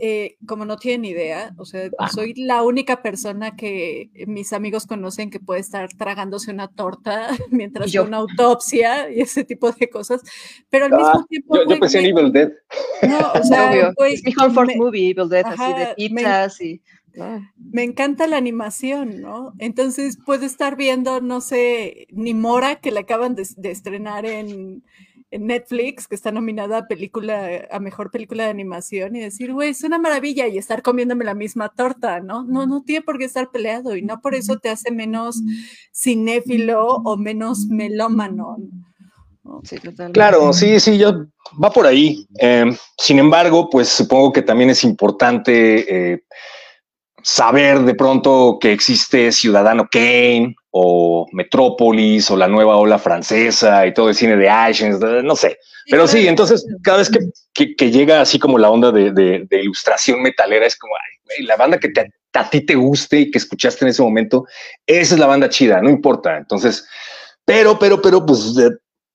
eh, como no tienen idea, o sea, soy la única persona que mis amigos conocen que puede estar tragándose una torta mientras yo. una autopsia y ese tipo de cosas, pero al mismo ah, tiempo... Yo, pensé en Evil Dead. No, o sea, es mi comfort movie, Evil Dead, así de pizzas y... Me encanta la animación, ¿no? Entonces puedo estar viendo, no sé, ni Mora, que la acaban de estrenar en, en Netflix, que está nominada a película, a mejor película de animación, y decir, güey, es una maravilla, y estar comiéndome la misma torta, ¿no? No, no tiene por qué estar peleado, y no por eso te hace menos cinéfilo o menos melómano. Sí, claro, sí, sí, yo va por ahí. Em, sin embargo, pues supongo que también es importante eh, saber de pronto que existe Ciudadano Kane o Metrópolis o la nueva ola francesa y todo el cine de Eisenstein, no sé. Pero sí, entonces cada vez que, llega así como la onda de, ilustración metalera, es como, ay, la banda que a ti te guste y que escuchaste en ese momento, esa es la banda chida, no importa. Entonces, pero, pero, pero, pues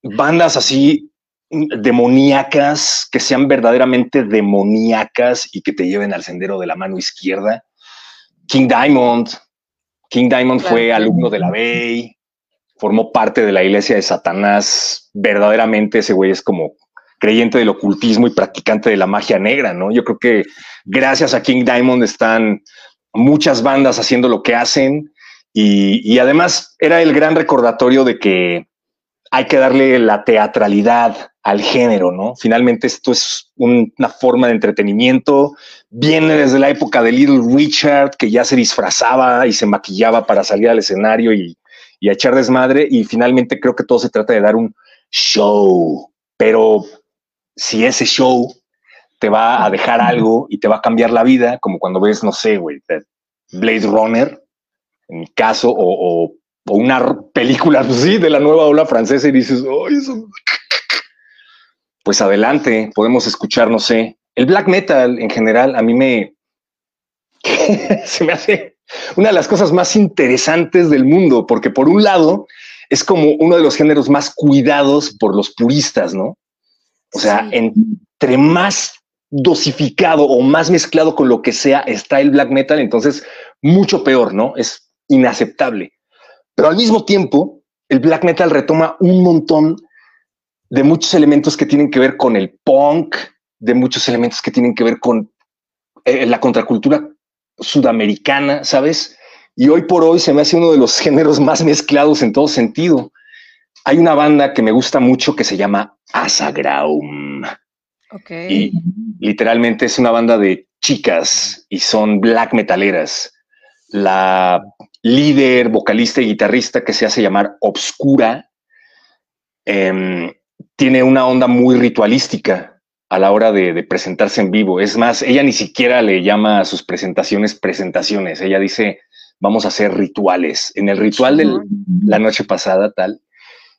bandas así demoníacas, que sean verdaderamente demoníacas y que te lleven al sendero de la mano izquierda. King Diamond, King Diamond fue alumno de la Bay, formó parte de la iglesia de Satanás. Verdaderamente ese güey es como creyente del ocultismo y practicante de la magia negra, ¿no? Yo creo que gracias a King Diamond están muchas bandas haciendo lo que hacen y, además era el gran recordatorio de que hay que darle la teatralidad al género, ¿no? Finalmente esto es una forma de entretenimiento, viene desde la época de Little Richard, que ya se disfrazaba y se maquillaba para salir al escenario y, y a echar desmadre, y finalmente creo que todo se trata de dar un show, pero si ese show te va a dejar algo y te va a cambiar la vida, como cuando ves, no sé, güey, Blade Runner, en mi caso, o, o, una película, pues sí, de la nueva ola francesa y dices, ¡ay, eso! Pues adelante, podemos escuchar, no sé, el black metal en general, a mí me, se me hace una de las cosas más interesantes del mundo, porque por un lado es como uno de los géneros más cuidados por los puristas, ¿no? O sea, entre más dosificado o más mezclado con lo que sea está el black metal, entonces mucho peor, ¿no? Es inaceptable. Pero al mismo tiempo, el black metal retoma un montón de muchos elementos que tienen que ver con el punk, de muchos elementos que tienen que ver con eh, la contracultura sudamericana, ¿sabes? Y hoy por hoy se me hace uno de los géneros más mezclados en todo sentido. Hay una banda que me gusta mucho que se llama Asagraum. Y literalmente es una banda de chicas y son black metaleras. La líder, vocalista y guitarrista que se hace llamar Obscura em, tiene una onda muy ritualística a la hora de, presentarse en vivo. Es más, ella ni siquiera le llama a sus presentaciones presentaciones. Ella dice, vamos a hacer rituales. En el ritual de la noche pasada, tal.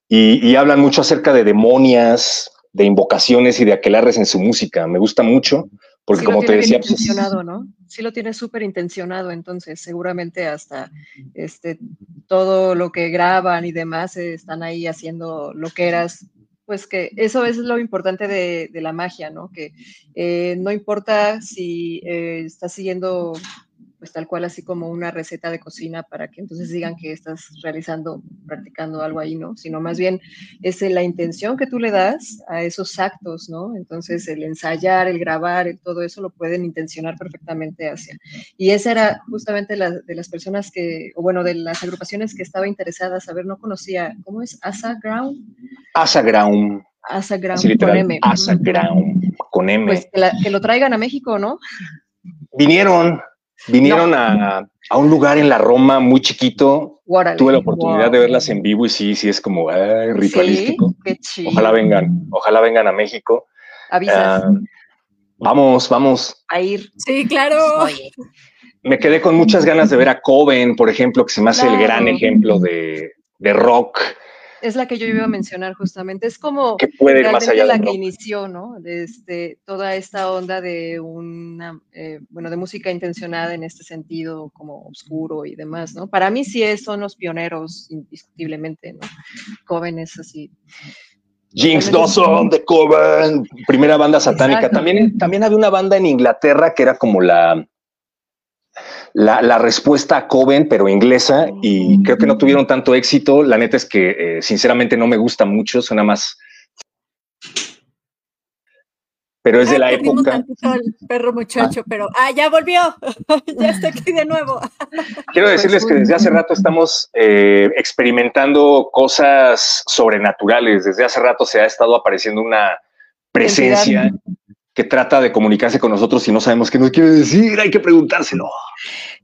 Y, hablan mucho acerca de demonias, de invocaciones y de aquelarres en su música. Me gusta mucho porque como te decía... Pues, intencionado, ¿no? Sí lo tiene súper intencionado, entonces seguramente hasta este, todo lo que graban y demás están ahí haciendo lo que eras pues que eso es lo importante de, la magia, ¿no? Que eh, no importa si eh, estás siguiendo pues tal cual así como una receta de cocina para que entonces digan que estás realizando, practicando algo ahí, ¿no? Sino más bien es la intención que tú le das a esos actos, ¿no? Entonces el ensayar, el grabar, todo eso lo pueden intencionar perfectamente hacia. Y esa era justamente la, de las personas que, o bueno, de las agrupaciones que estaba interesada a saber, no conocía, ¿cómo es? Asa Ground. Asa Ground. Asa Ground con M. Asa Ground con M. Pues que lo traigan a México, ¿no? Vinieron, Vinieron a, un lugar en la Roma muy chiquito. Tuve la oportunidad de verlas en vivo y sí, sí es como ritualístico. ojalá vengan, ojalá vengan a México. Avisas. Ah, vamos, vamos. A ir. Sí, claro. Me quedé con muchas ganas de ver a Coven, por ejemplo, que se me hace el gran ejemplo de, de rock es la que yo iba a mencionar justamente. Es como que puede ir más allá la que inició, ¿no? Este, toda esta onda de una, eh, bueno, de música intencionada en este sentido, como oscuro y demás, ¿no? Para mí sí es, son los pioneros, indiscutiblemente, ¿no? Jóvenes así. Jinx Dawson de Coven, primera banda satánica. También, también había una banda en Inglaterra que era como la, la, respuesta a Coven, pero inglesa, y creo que no tuvieron tanto éxito. La neta es que, eh, sinceramente, no me gusta mucho, suena más. Pero es de la época. El perro muchacho, ah. pero ah, ya volvió, ya está aquí de nuevo. Quiero decirles que desde hace rato estamos eh, experimentando cosas sobrenaturales. Desde hace rato se ha estado apareciendo una presencia que trata de comunicarse con nosotros y no sabemos qué nos quiere decir, hay que preguntárselo.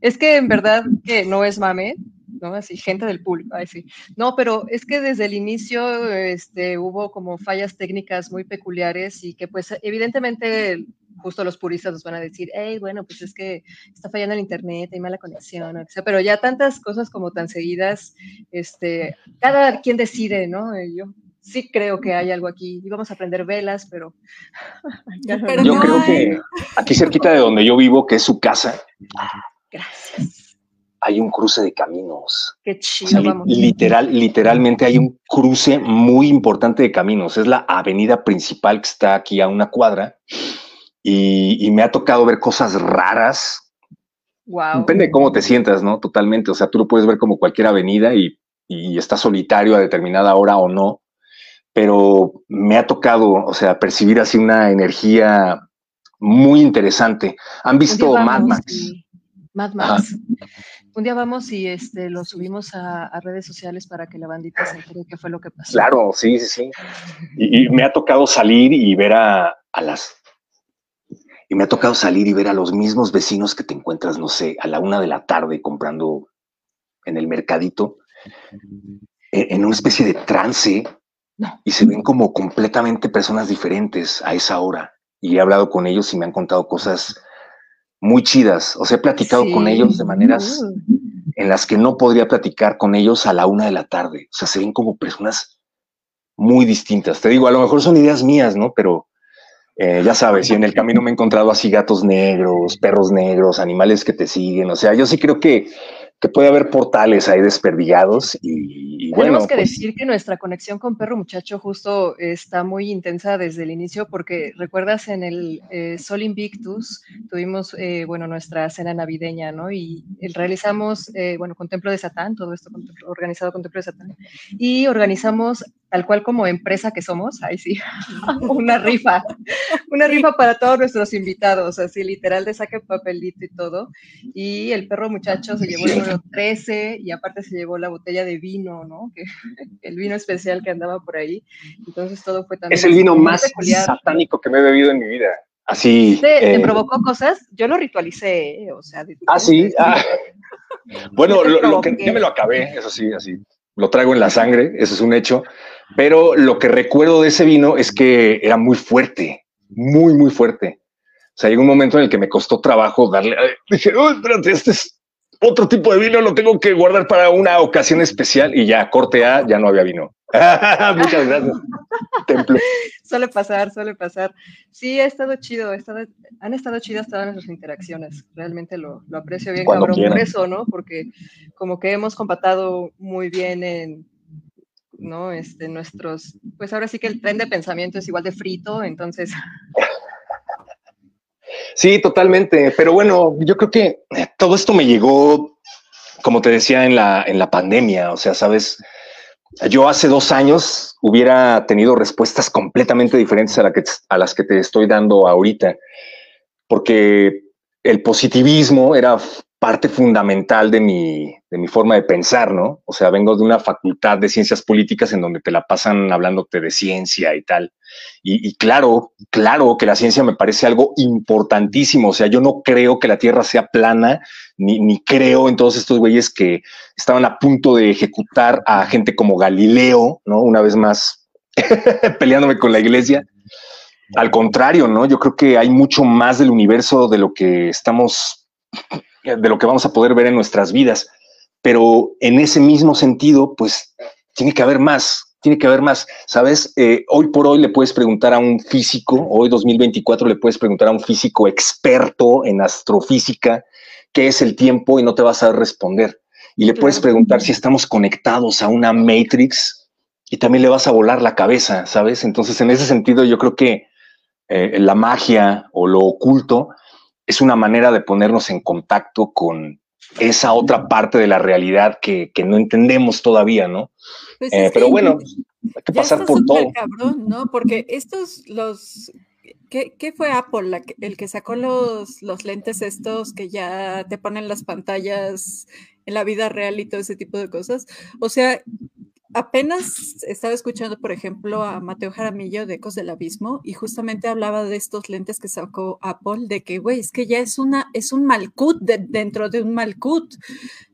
Es que en verdad que no es mame, ¿no? Así, gente del público, ay, sí. No, pero es que desde el inicio este, hubo como fallas técnicas muy peculiares y que pues evidentemente justo los puristas nos van a decir, hey, bueno, pues es que está fallando el internet, hay mala conexión, o pero ya tantas cosas como tan seguidas, este, cada quien decide, ¿no? Yo sí creo que hay algo aquí. Íbamos a prender velas, pero... yo creo que aquí cerquita de donde yo vivo, que es su casa. Gracias. Hay un cruce de caminos. Qué chido, Literal, literalmente hay un cruce muy importante de caminos. Es la avenida principal que está aquí a una cuadra. Y, me ha tocado ver cosas raras. Wow. Depende de cómo te sientas, ¿no? Totalmente. O sea, tú lo puedes ver como cualquier avenida y, y está solitario a determinada hora o no pero me ha tocado, o sea, percibir así una energía muy interesante. ¿Han visto Mad Max? Mad Max. un día vamos y este, lo subimos a, redes sociales para que la bandita se entere qué fue lo que pasó. Claro, sí, sí, sí. Y, me ha tocado salir y ver a, las... Y me ha tocado salir y ver a los mismos vecinos que te encuentras, no sé, a la una de la tarde comprando en el mercadito, en, una especie de trance, y se ven como completamente personas diferentes a esa hora. Y he hablado con ellos y me han contado cosas muy chidas. O sea, he platicado con ellos de maneras en las que no podría platicar con ellos a la una de la tarde. O sea, se ven como personas muy distintas. Te digo, a lo mejor son ideas mías, ¿no? Pero eh, ya sabes, y en el camino me he encontrado así gatos negros, perros negros, animales que te siguen. O sea, yo sí creo que que puede haber portales ahí desperdigados y, bueno. Tenemos que pues decir que nuestra conexión con Perro Muchacho justo está muy intensa desde el inicio porque recuerdas en el eh, Sol Invictus tuvimos, eh, bueno, nuestra cena navideña, ¿no? Y realizamos, eh, bueno, Contemplo de Satán, todo esto organizado Contemplo de Satán, y organizamos tal cual como empresa que somos, ahí sí, una rifa, una rifa para todos nuestros invitados, así literal de saque papelito y todo. Y el perro muchacho se llevó el número 13 y aparte se llevó la botella de vino, ¿no? Que, el vino especial que andaba por ahí. Entonces todo fue también... Es el vino más satánico que me he bebido en mi vida. Así. ¿Te, eh, provocó cosas? Yo lo ritualicé, ¿eh? o sea. ah, sí. Ah. Bueno, lo, que, yo me lo acabé, eso sí, así. Lo traigo en la sangre, eso es un hecho. Pero lo que recuerdo de ese vino es que era muy fuerte, muy, muy fuerte. O sea, hay un momento en el que me costó trabajo darle. Dije, oh, espérate, este es otro tipo de vino, lo tengo que guardar para una ocasión especial y ya, corte A, ya no había vino. Muchas gracias. Templo. Suele pasar, suele pasar. Sí, ha estado chido, han estado chidas todas nuestras interacciones. Realmente lo, aprecio bien, cabrón, por eso, ¿no? Porque como que hemos compatado muy bien en, ¿no? Este, nuestros, pues ahora sí que el tren de pensamiento es igual de frito, entonces. Sí, totalmente. Pero bueno, yo creo que todo esto me llegó, como te decía, en la, en la pandemia. O sea, sabes, yo hace dos años hubiera tenido respuestas completamente diferentes a, la que, a las que te estoy dando ahorita, porque el positivismo era parte fundamental de mi, de mi forma de pensar, ¿no? O sea, vengo de una facultad de ciencias políticas en donde te la pasan hablándote de ciencia y tal. Y, claro, claro que la ciencia me parece algo importantísimo. O sea, yo no creo que la Tierra sea plana, ni, ni creo en todos estos güeyes que estaban a punto de ejecutar a gente como Galileo, ¿no? Una vez más peleándome con la iglesia. Al contrario, ¿no? Yo creo que hay mucho más del universo de lo que estamos de lo que vamos a poder ver en nuestras vidas. Pero en ese mismo sentido, pues tiene que haber más, tiene que haber más. Sabes, eh, hoy por hoy le puedes preguntar a un físico, hoy 2024 le puedes preguntar a un físico experto en astrofísica qué es el tiempo y no te vas a responder. Y le puedes preguntar si estamos conectados a una matrix y también le vas a volar la cabeza, ¿sabes? Entonces, en ese sentido, yo creo que eh, la magia o lo oculto es una manera de ponernos en contacto con esa otra parte de la realidad que, no entendemos todavía, ¿no? Pues eh, pero bueno, hay que pasar por todo. Cabrón, ¿no? Porque estos, los, ¿qué, fue Apple el que sacó los, los lentes estos que ya te ponen las pantallas en la vida real y todo ese tipo de cosas? O sea, apenas estaba escuchando, por ejemplo, a Mateo Jaramillo de Ecos del Abismo y justamente hablaba de estos lentes que sacó Apple, de que, güey, es que ya es una, es un malcut dentro de un malcut,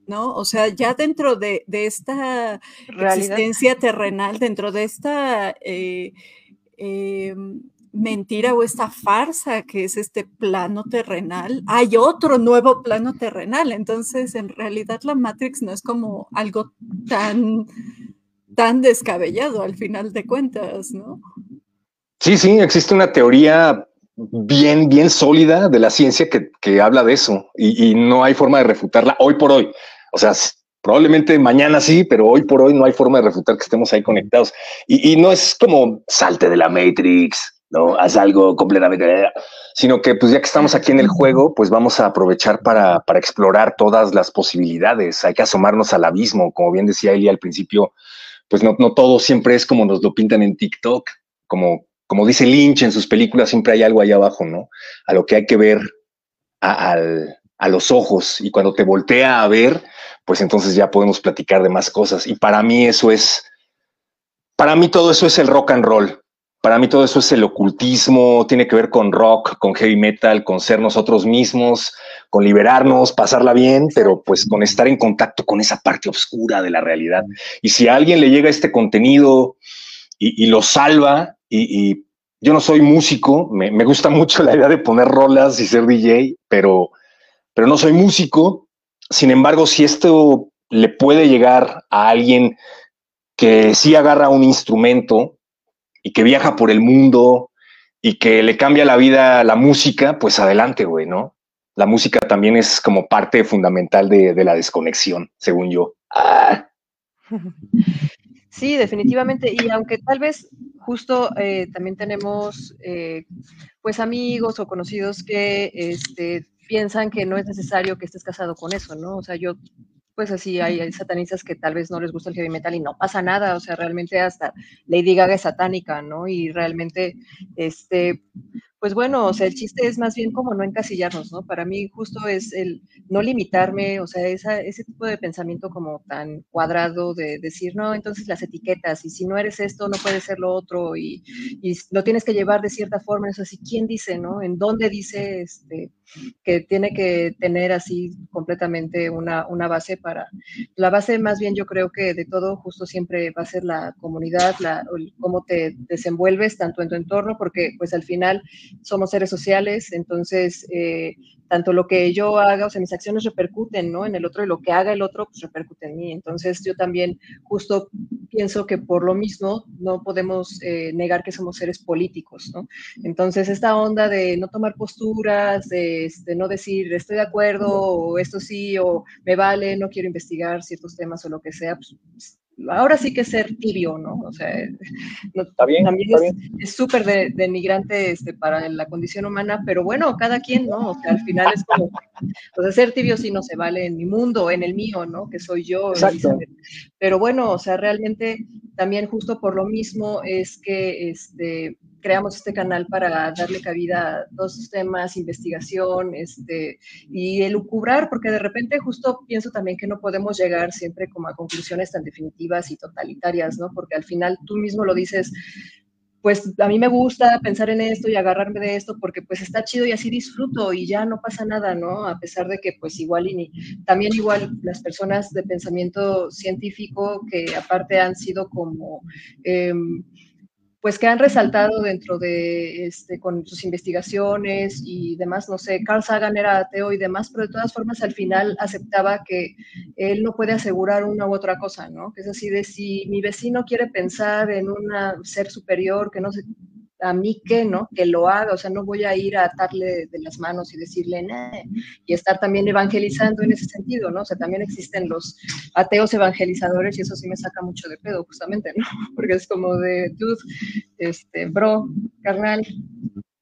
¿no? O sea, ya dentro de, esta existencia terrenal, dentro de esta eh, em, mentira o esta farsa que es este plano terrenal, hay otro nuevo plano terrenal. Entonces, en realidad la Matrix no es como algo tan tan descabellado al final de cuentas, ¿no? Sí, sí, existe una teoría bien, bien sólida de la ciencia que, habla de eso y, no hay forma de refutarla hoy por hoy. O sea, probablemente mañana sí, pero hoy por hoy no hay forma de refutar que estemos ahí conectados. Y, y no es como salte de la Matrix, ¿no? Haz algo completamente, sino que pues ya que estamos aquí en el juego, pues vamos a aprovechar para, para explorar todas las posibilidades. Hay que asomarnos al abismo, como bien decía Eli al principio, pues no, no todo siempre es como nos lo pintan en TikTok, como, como dice Lynch en sus películas, siempre hay algo ahí abajo, ¿no? A lo que hay que ver, al, a los ojos y cuando te voltea a ver, pues entonces ya podemos platicar de más cosas. Y para mí eso es, para mí todo eso es el rock and roll. Para mí todo eso es el ocultismo, tiene que ver con rock, con heavy metal, con ser nosotros mismos, con liberarnos, pasarla bien, pero pues con estar en contacto con esa parte oscura de la realidad. Y si a alguien le llega este contenido y, lo salva, y, yo no soy músico, me, gusta mucho la idea de poner rolas y ser DJ, pero, pero no soy músico. Sin embargo, si esto le puede llegar a alguien que sí agarra un instrumento y que viaja por el mundo y que le cambia la vida la música, pues adelante, güey, ¿no? La música también es como parte fundamental de, la desconexión, según yo. Ah. Sí, definitivamente. Y aunque tal vez justo eh, también tenemos eh, pues amigos o conocidos que este, piensan que no es necesario que estés casado con eso, ¿no? O sea, yo pues así hay, satanistas que tal vez no les gusta el heavy metal y no pasa nada, o sea, realmente hasta Lady Gaga es satánica, ¿no? Y realmente, este, pues bueno, o sea, el chiste es más bien como no encasillarnos, ¿no? Para mí justo es el no limitarme, o sea, ese tipo de pensamiento como tan cuadrado de decir, no, entonces las etiquetas, y si no eres esto, no puedes ser lo otro, y, lo tienes que llevar de cierta forma, eso así, ¿quién dice, no? ¿En dónde dice este, que tiene que tener así completamente una, una base para, la base más bien yo creo que de todo justo siempre va a ser la comunidad, la, cómo te desenvuelves tanto en tu entorno, porque pues al final somos seres sociales, entonces eh, tanto lo que yo haga, o sea, mis acciones repercuten, ¿no? En el otro y lo que haga el otro, pues repercute en mí. Entonces yo también justo pienso que por lo mismo no podemos eh, negar que somos seres políticos, ¿no? Entonces esta onda de no tomar posturas, de, este, no decir estoy de acuerdo o esto sí o me vale, no quiero investigar ciertos temas o lo que sea, pues ahora sí que ser tibio, ¿no? O sea, también es súper denigrante este, para la condición humana, pero bueno, cada quien, ¿no? O sea, al final es como, o sea, ser tibio sí no se vale en mi mundo, en el mío, ¿no? Que soy yo. Pero bueno, o sea, realmente también justo por lo mismo es que este, creamos este canal para darle cabida a todos estos temas, investigación, este, y elucubrar, porque de repente justo pienso también que no podemos llegar siempre como a conclusiones tan definitivas y totalitarias, ¿no? Porque al final tú mismo lo dices, pues a mí me gusta pensar en esto y agarrarme de esto porque pues está chido y así disfruto y ya no pasa nada, ¿no? A pesar de que pues igual y ni, también igual las personas de pensamiento científico que aparte han sido como... Em, pues que han resaltado dentro de, este, con sus investigaciones y demás, no sé, Carl Sagan era ateo y demás, pero de todas formas al final aceptaba que él no puede asegurar una u otra cosa, ¿no? Que es así de si mi vecino quiere pensar en un ser superior que no se a mí que, ¿no? Que lo haga, o sea, no voy a ir a atarle de las manos y decirle, nah, y estar también evangelizando en ese sentido, ¿no? O sea, también existen los ateos evangelizadores y eso sí me saca mucho de pedo, justamente, ¿no? Porque es como de, dude, este, bro, carnal,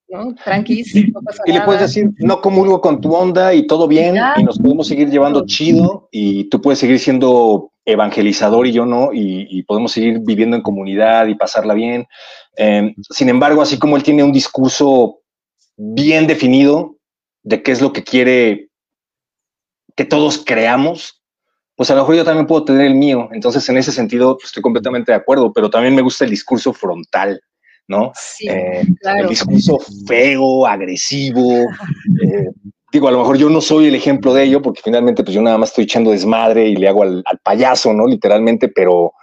¿no? Tranquis, no pasa y le puedes decir, no comulgo con tu onda y todo bien, y nos podemos seguir llevando chido, y tú puedes seguir siendo evangelizador y yo no, y, podemos seguir viviendo en comunidad y pasarla bien. Em, sin embargo, así como él tiene un discurso bien definido de qué es lo que quiere que todos creamos, pues a lo mejor yo también puedo tener el mío. Entonces, en ese sentido, pues, estoy completamente de acuerdo, pero también me gusta el discurso frontal, ¿no? Eh, el discurso feo, agresivo, eh, digo, a lo mejor yo no soy el ejemplo de ello, porque finalmente pues yo nada más estoy echando desmadre y le hago al, payaso, ¿no? Literalmente, pero,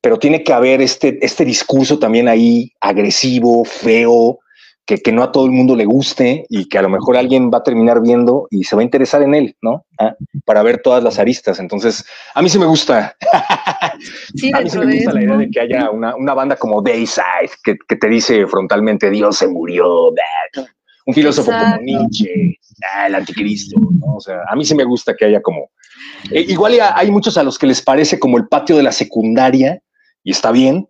pero tiene que haber este, este discurso también ahí agresivo, feo, que, que, no a todo el mundo le guste y que a lo mejor alguien va a terminar viendo y se va a interesar en él, ¿no? Ah, para ver todas las aristas. Entonces, a mí sí me gusta. Sí, a mí sí me gusta la idea de que haya una, una banda como Dayside que, que, te dice frontalmente, Dios se murió, un filósofo como Nietzsche, ah, el anticristo, ¿no? O sea, a mí sí me gusta que haya como... Eh, igual hay muchos a los que les parece como el patio de la secundaria, y está bien,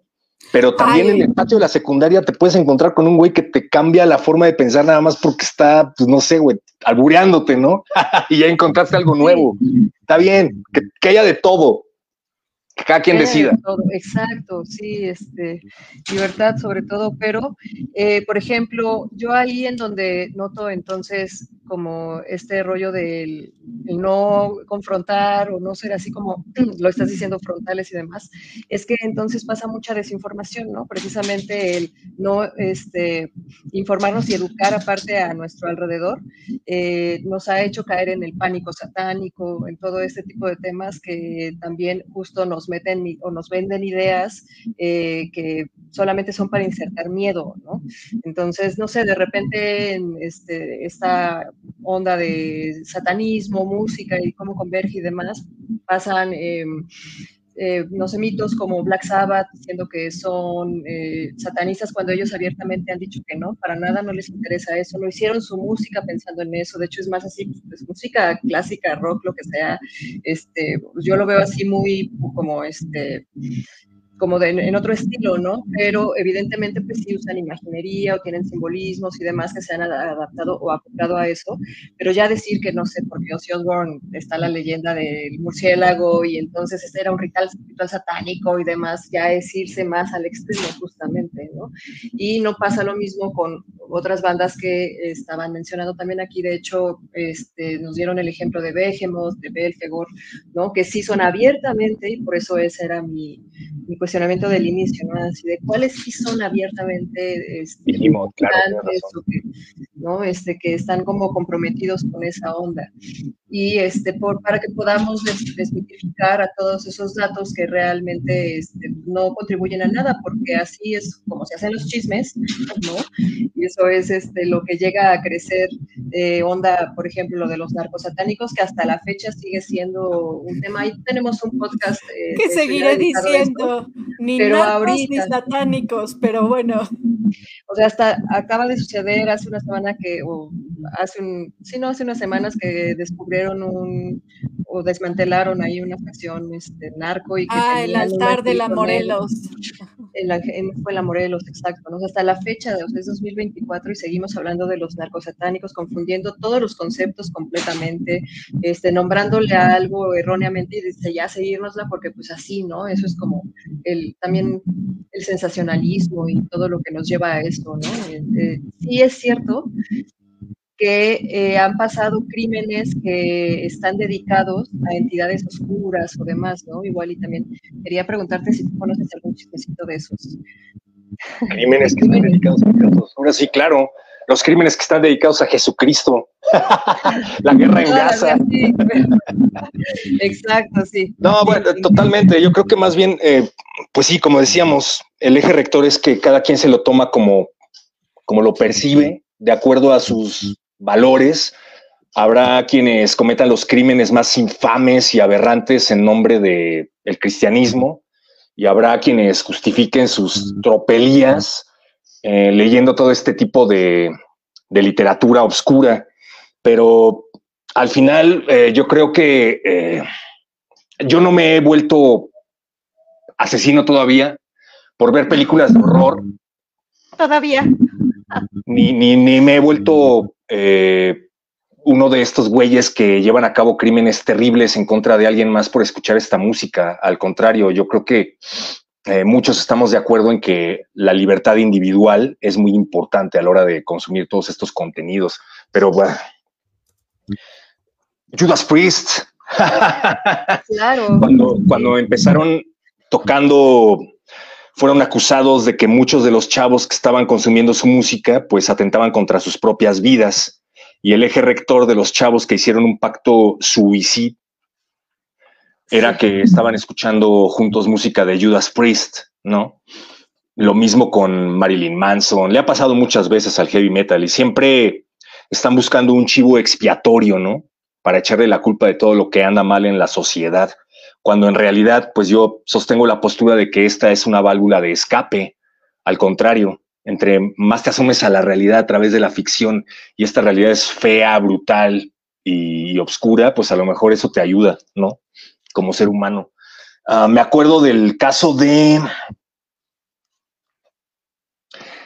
pero también en el patio de la secundaria te puedes encontrar con un güey que te cambia la forma de pensar nada más porque está, pues no sé, güey, albureándote, ¿no? y ya encontraste algo nuevo. Está bien, que haya de todo, cada quien decida. exacto, sí, este, libertad sobre todo, pero, eh, por ejemplo, yo ahí en donde noto entonces como este rollo del no confrontar o no ser así como lo estás diciendo frontales y demás, es que entonces pasa mucha desinformación, ¿no? Precisamente el no este, informarnos y educar aparte a nuestro alrededor eh, nos ha hecho caer en el pánico satánico, en todo este tipo de temas que también justo nos meten o nos venden ideas eh, que solamente son para insertar miedo, ¿no? Entonces, no sé, de repente este, esta onda de satanismo, música y cómo converge y demás, pasan, em, eh, no sé, mitos como Black Sabbath diciendo que son eh, satanistas cuando ellos abiertamente han dicho que no, para nada no les interesa eso, no hicieron su música pensando en eso, de hecho es más así, pues, música clásica, rock, lo que sea, este, pues, yo lo veo así muy como este como de, en otro estilo, ¿no? Pero evidentemente pues sí usan imaginería o tienen simbolismos y demás que se han adaptado o acoplado a eso, pero ya decir que no sé, porque Ozzy Osbourne está la leyenda del murciélago y entonces este era un ritual, ritual satánico y demás, ya es irse más al extremo justamente, ¿no? Y no pasa lo mismo con otras bandas que estaban mencionando también aquí, de hecho, este, nos dieron el ejemplo de Behemoth, de Belfegor, ¿no? Que sí son abiertamente, y por eso ese era mi, mi cuestionamiento del inicio, ¿no? Así de cuáles sí son abiertamente, este, claro, ¿no? Este, que están como comprometidos con esa onda. Y este, por, para que podamos desmitificar a todos esos datos que realmente este, no contribuyen a nada, porque así es como se hacen los chismes, ¿no? Y eso es este, lo que llega a crecer eh, onda, por ejemplo, lo de los narcos satánicos, que hasta la fecha sigue siendo un tema. Ahí tenemos un podcast. Eh, que seguiré diciendo, ni pero narcos ni satánicos, pero bueno. O sea, hasta acaba de suceder hace una semana que, o hace un, sí, no, hace unas semanas que descubrieron un, o desmantelaron ahí una facción este, narco y que... Ah, el altar de la Morelos. fue la Morelos, exacto. ¿no? hasta la fecha, de, es 2024 y seguimos hablando de los narcosatánicos, confundiendo todos los conceptos completamente, este, nombrándole a algo erróneamente y dice ya seguirnosla porque pues así, ¿no? Eso es como el, también el sensacionalismo y todo lo que nos lleva a esto, ¿no? Eh, eh, sí es cierto que eh, han pasado crímenes que están dedicados a entidades oscuras o demás, ¿no? Igual y también quería preguntarte si tú conoces algún chistecito de esos. Crímenes que están dedicados a entidades oscuras, sí, claro. Los crímenes que están dedicados a Jesucristo. la guerra en Gaza. Exacto, sí. No, bueno, totalmente. Yo creo que más bien, eh, pues sí, como decíamos, el eje rector es que cada quien se lo toma como, como lo percibe, de acuerdo a sus valores. Habrá quienes cometan los crímenes más infames y aberrantes en nombre del el cristianismo y habrá quienes justifiquen sus tropelías eh, leyendo todo este tipo de, literatura obscura. Pero al final eh, yo creo que eh, yo no me he vuelto asesino todavía por ver películas de horror. Todavía. Ni, ni, ni me he vuelto eh, uno de estos güeyes que llevan a cabo crímenes terribles en contra de alguien más por escuchar esta música. Al contrario, yo creo que eh, muchos estamos de acuerdo en que la libertad individual es muy importante a la hora de consumir todos estos contenidos. Pero bueno, Judas Priest. claro. Cuando, cuando empezaron tocando fueron acusados de que muchos de los chavos que estaban consumiendo su música pues atentaban contra sus propias vidas y el eje rector de los chavos que hicieron un pacto suicid era que estaban escuchando juntos música de Judas Priest, ¿no? Lo mismo con Marilyn Manson, le ha pasado muchas veces al heavy metal y siempre están buscando un chivo expiatorio, ¿no? Para echarle la culpa de todo lo que anda mal en la sociedad cuando en realidad pues yo sostengo la postura de que esta es una válvula de escape. Al contrario, entre más te asumes a la realidad a través de la ficción y esta realidad es fea, brutal y, obscura, pues a lo mejor eso te ayuda, ¿no? Como ser humano. Ah, me acuerdo del caso de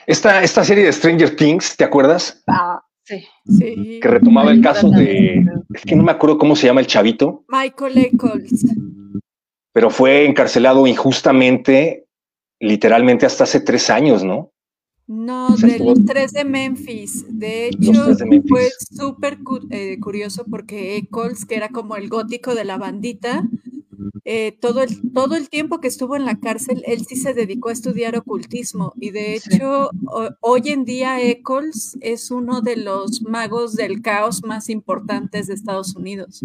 esta, esta serie de Stranger Things, ¿te acuerdas? Ah, sí, sí. Que retomaba el caso de, es que no me acuerdo cómo se llama el chavito. Michael Eccles pero fue encarcelado injustamente, literalmente hasta hace tres años, ¿no? No, de los tres de Memphis. De hecho, fue súper eh, curioso porque Eccles, que era como el gótico de la bandita, eh, todo, el, todo el tiempo que estuvo en la cárcel, él sí se dedicó a estudiar ocultismo y de hecho hoy en día Eccles es uno de los magos del caos más importantes deEstados Unidos.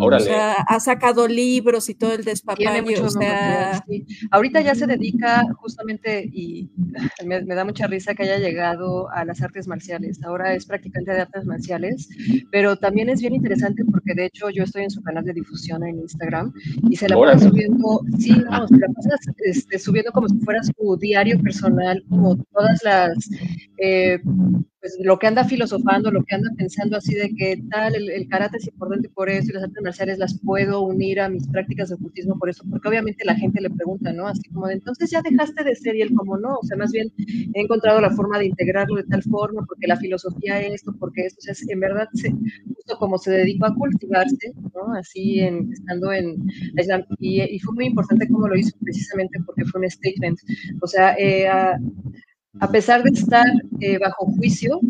O sea, ha sacado libros y todo el despapalle. O sea... Ahorita ya se dedica justamente y me, da mucha risa que haya llegado a las artes marciales. Ahora es practicante de artes marciales, pero también es bien interesante porque de hecho yo estoy en su canal de difusión en Instagram y se la pasa subiendo, sí, no, se la pasa este, subiendo como si fuera su diario personal, como todas las eh, pues, lo que anda filosofando, lo que anda pensando así de que tal, el, karate es importante por eso y las artes marciales las puedo unir a mis prácticas de ocultismo por eso, porque obviamente la gente le pregunta, ¿no? Así como de, entonces ya dejaste de ser y él como no, o sea, más bien he encontrado la forma de integrarlo de tal forma, porque la filosofía es esto, porque esto, o sea, en verdad, justo como se dedicó a cultivarse, ¿no? Así, en, estando en y, y, fue muy importante cómo lo hizo precisamente porque fue un statement, o sea, eh, a pesar de estar eh, bajo juicio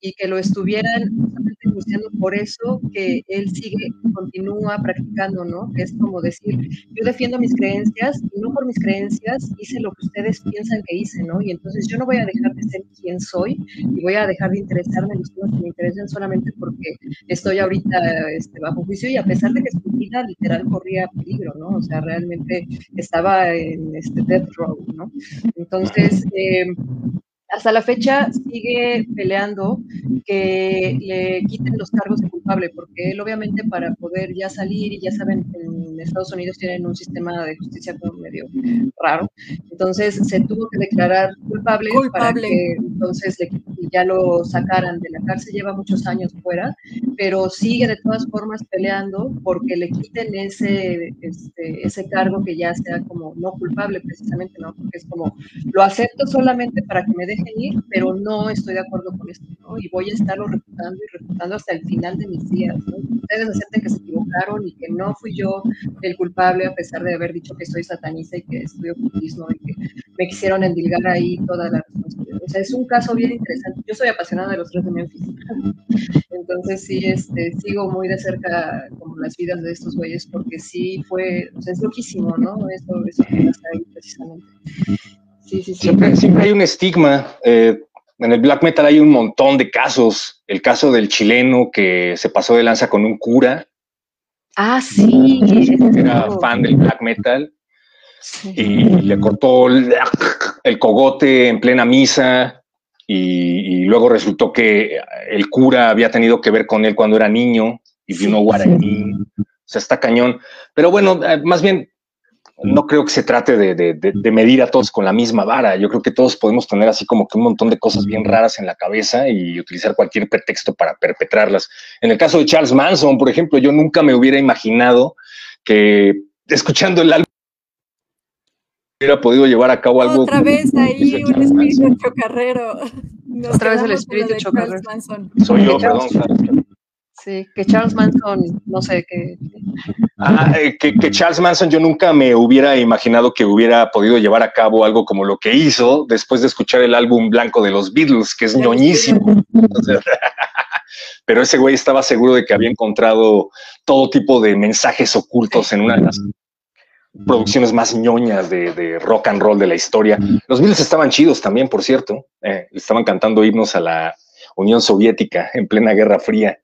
y que lo estuvieran justamente juiciando por eso que él sigue, continúa practicando, ¿no? Es como decir, yo defiendo mis creencias y no por mis creencias hice lo que ustedes piensan que hice, ¿no? Y entonces yo no voy a dejar de ser quien soy y voy a dejar de interesarme en los temas que me interesan solamente porque estoy ahorita este, bajo juicio y a pesar de que su vida literal corría peligro, ¿no? O sea, realmente estaba en este death row, ¿no? Entonces, eh, hasta la fecha sigue peleando que le quiten los cargos de culpable, porque él obviamente para poder ya salir, y ya saben, en Estados Unidos tienen un sistema de justicia como medio raro, entonces se tuvo que declarar culpable, para que entonces ya lo sacaran de la cárcel, lleva muchos años fuera, pero sigue de todas formas peleando porque le quiten ese, este, ese cargo que ya sea como no culpable precisamente, ¿no? Porque es como, lo acepto solamente para que me deje ir, pero no estoy de acuerdo con esto, ¿no? Y voy a estarlo refutando y refutando hasta el final de mis días, ¿no? Ustedes acepten que se equivocaron y que no fui yo el culpable a pesar de haber dicho que soy satanista y que estudio ocultismo y que me quisieron endilgar ahí toda la responsabilidad. O sea, es un caso bien interesante. Yo soy apasionada de los tres de Memphis. Entonces sí, este, sigo muy de cerca como las vidas de estos güeyes porque sí fue, o sea, es loquísimo, ¿no? Eso, eso que pasa ahí precisamente. Siempre, hay un estigma. Eh, en el black metal hay un montón de casos. El caso del chileno que se pasó de lanza con un cura. Ah, sí. Era fan del black metal. Y le cortó el, cogote en plena misa. Y, luego resultó que el cura había tenido que ver con él cuando era niño. Y vino guaraní. O sea, está cañón. Pero bueno, eh, más bien no creo que se trate de, medir a todos con la misma vara. Yo creo que todos podemos tener así como que un montón de cosas bien raras en la cabeza y utilizar cualquier pretexto para perpetrarlas. En el caso de Charles Manson, por ejemplo, yo nunca me hubiera imaginado que escuchando el álbum hubiera podido llevar a cabo algo. Otra vez ahí un espíritu chocarrero. Otra vez el espíritu chocarrero. Soy yo, perdón. Sí, que Charles Manson, no sé, que... Ah, que, Charles Manson yo nunca me hubiera imaginado que hubiera podido llevar a cabo algo como lo que hizo después de escuchar el álbum blanco de los Beatles, que es ñoñísimo. pero ese güey estaba seguro de que había encontrado todo tipo de mensajes ocultos en una de las producciones más ñoñas de, rock and roll de la historia. Los Beatles estaban chidos también, por cierto. Eh, estaban cantando himnos a la Unión Soviética en plena Guerra Fría.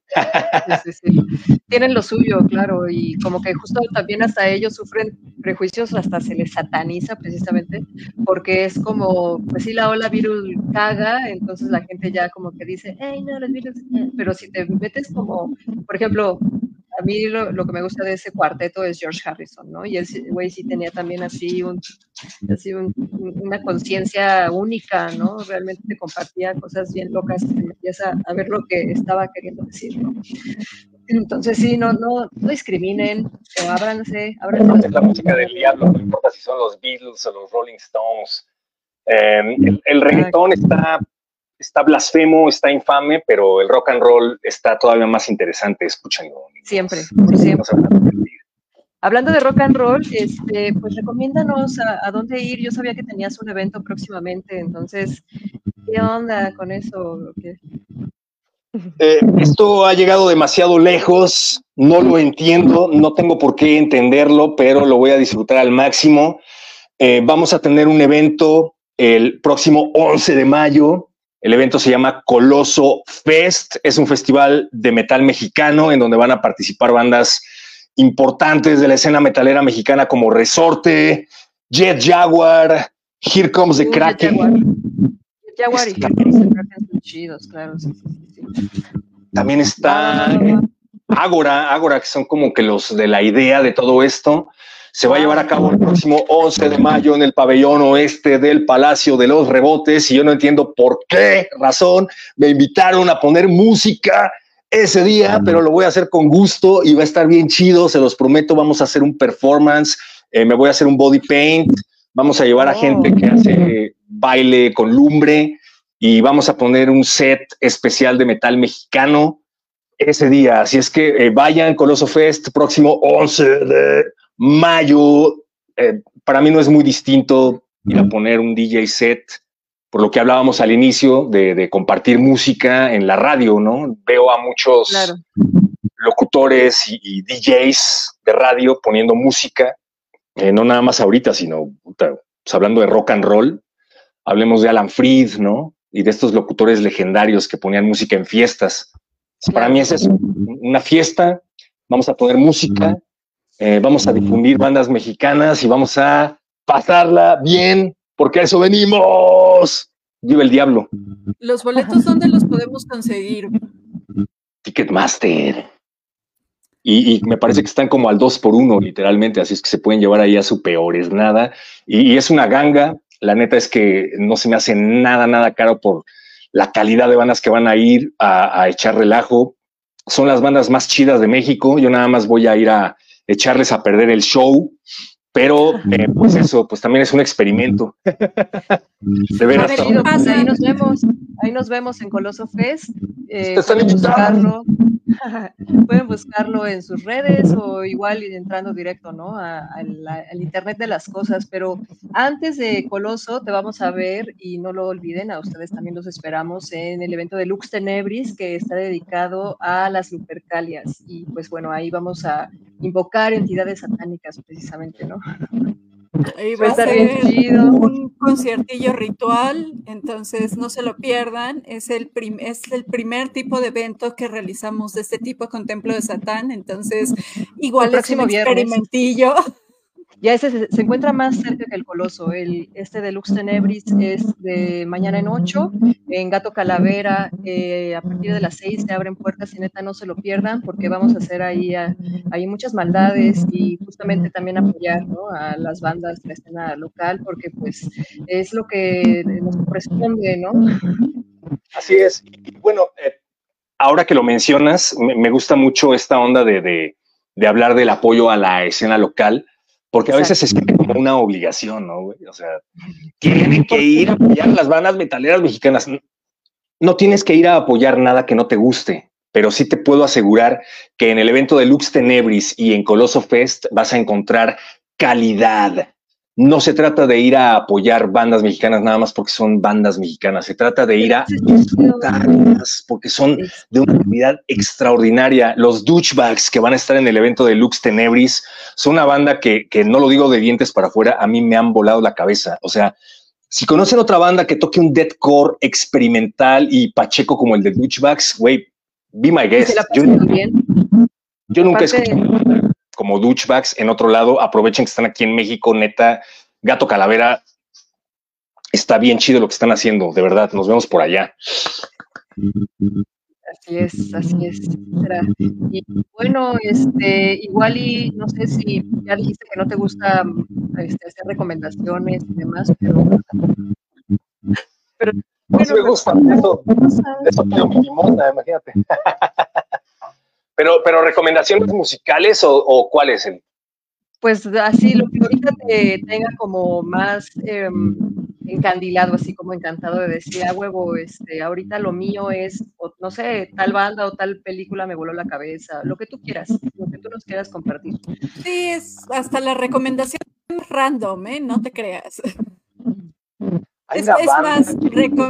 Tienen lo suyo, claro, y como que justo también hasta ellos sufren prejuicios, hasta se les sataniza precisamente, porque es como, pues sí, la ola virus caga, entonces la gente ya como que dice, hey, no, los virus, pero si te metes como, por ejemplo, a mí lo, lo, que me gusta de ese cuarteto es George Harrison, ¿no? Y el güey sí tenía también así, un, así una conciencia única, ¿no? Realmente te compartía cosas bien locas y metías a, a, ver lo que estaba queriendo decir, ¿no? Entonces sí, no, no, no discriminen, ábranse, ábranse. Es la música del diablo, no importa si son los Beatles o los Rolling Stones. Eh, el, el reggaetón está está blasfemo, está infame, pero el rock and roll está todavía más interesante, escúchenlo. Siempre, siempre. Hablando de rock and roll, este, pues recomiéndanos a, dónde ir. Yo sabía que tenías un evento próximamente, entonces ¿Qué onda con eso? Eh, esto ha llegado demasiado lejos, no lo entiendo, no tengo por qué entenderlo, pero lo voy a disfrutar al máximo. Eh, vamos a tener un evento el próximo 11 de mayo. El evento se llama Coloso Fest. Es un festival de metal mexicano en donde van a participar bandas importantes de la escena metalera mexicana como Resorte, Jet Jaguar, Here Comes the Kraken. Jaguar. y Here Comes the Kraken son chidos, claro. También está Ágora, Ágora, que son como que los de la idea de todo esto. Se va a llevar a cabo el próximo 11 de mayo en el pabellón oeste del Palacio de los Rebotes. Y yo no entiendo por qué razón me invitaron a poner música ese día, pero lo voy a hacer con gusto y va a estar bien chido, se los prometo, vamos a hacer un performance, eh, me voy a hacer un body paint, vamos a llevar a gente que hace baile con lumbre y vamos a poner un set especial de metal mexicano ese día. Así es que eh, vayan Coloso Fest próximo 11 de mayo. Eh, para mí no es muy distinto ir a poner un DJ set, por lo que hablábamos al inicio de, compartir música en la radio, ¿no? Veo a muchos locutores y, DJs de radio poniendo música, eh, no nada más ahorita, sino pues, hablando de rock and roll. Hablemos de Alan Freed, ¿no? Y de estos locutores legendarios que ponían música en fiestas. Para mí es eso, una fiesta, vamos a poner música, eh, vamos a difundir bandas mexicanas y vamos a pasarla bien, porque a eso venimos. Viva el diablo. ¿Los boletos dónde los podemos conseguir? Ticketmaster. Y, me parece que están como al dos por uno, literalmente, así es que se pueden llevar ahí a su peores nada. Y, es una ganga. La neta es que no se me hace nada, nada caro por la calidad de bandas que van a ir a, a echar relajo. Son las bandas más chidas de México. Yo nada más voy a ir a, echarles a perder el show, pero eh, pues eso, pues también es un experimento. de veras. ahí nos vemos, ahí nos vemos en Coloso Fest. Eh, pueden, buscarlo, pueden buscarlo en sus redes o igual entrando directo, ¿no? al Internet de las cosas. Pero antes de Coloso te vamos a ver y no lo olviden, a ustedes también los esperamos en el evento de Lux Tenebris que está dedicado a las Lupercalias. Y pues bueno, ahí vamos a invocar entidades satánicas precisamente, ¿no? Ahí va a ser un conciertillo ritual, entonces no se lo pierdan. Es el, es el primer tipo de evento que realizamos de este tipo con Templo de Satán, entonces igual es un experimentillo. Ya ese se, encuentra más cerca que el Coloso. El, este de Lux Tenebris es de mañana en 8. En Gato Calavera, eh, a partir de las 6 se abren puertas y neta no se lo pierdan porque vamos a hacer ahí, ahí muchas maldades y justamente también apoyar a las bandas de la escena local porque pues es lo que nos corresponde, ¿no? Así es. Bueno, eh, ahora que lo mencionas, me, gusta mucho esta onda de, de hablar del apoyo a la escena local porque a veces se siente como una obligación, ¿no? O sea, tienen que ir a apoyar las bandas metaleras mexicanas. No tienes que ir a apoyar nada que no te guste, pero sí te puedo asegurar que en el evento de Lux Tenebris y en Coloso Fest vas a encontrar calidad, no se trata de ir a apoyar bandas mexicanas nada más porque son bandas mexicanas, se trata de ir a disfrutarlas porque son de una calidad extraordinaria. Los Douchebags que van a estar en el evento de Lux Tenebris son una banda que, que no lo digo de dientes para afuera, a mí me han volado la cabeza. O sea, si conocen otra banda que toque un deathcore experimental y pacheco como el de Douchebags, güey, be my guest. Yo, yo, nunca he escuchado como douchebags en otro lado. Aprovechen que están aquí en México, neta. Gato Calavera, está bien chido lo que están haciendo, de verdad. Nos vemos por allá. Así es, así es. Y bueno, este, igual y no sé si ya dijiste que no te gusta este, hacer recomendaciones y demás, pero, pero bueno, me gusta, eso, eso imagínate. Pero, pero recomendaciones musicales o, o cuáles? Pues así, lo que ahorita te tenga como más em, encandilado, así como encantado de decir, a huevo, este, ahorita lo mío es, no sé, tal banda o tal película me voló la cabeza, lo que tú quieras, lo que tú nos quieras compartir. Sí, es hasta la recomendación random, ¿eh? No te creas. Es, más,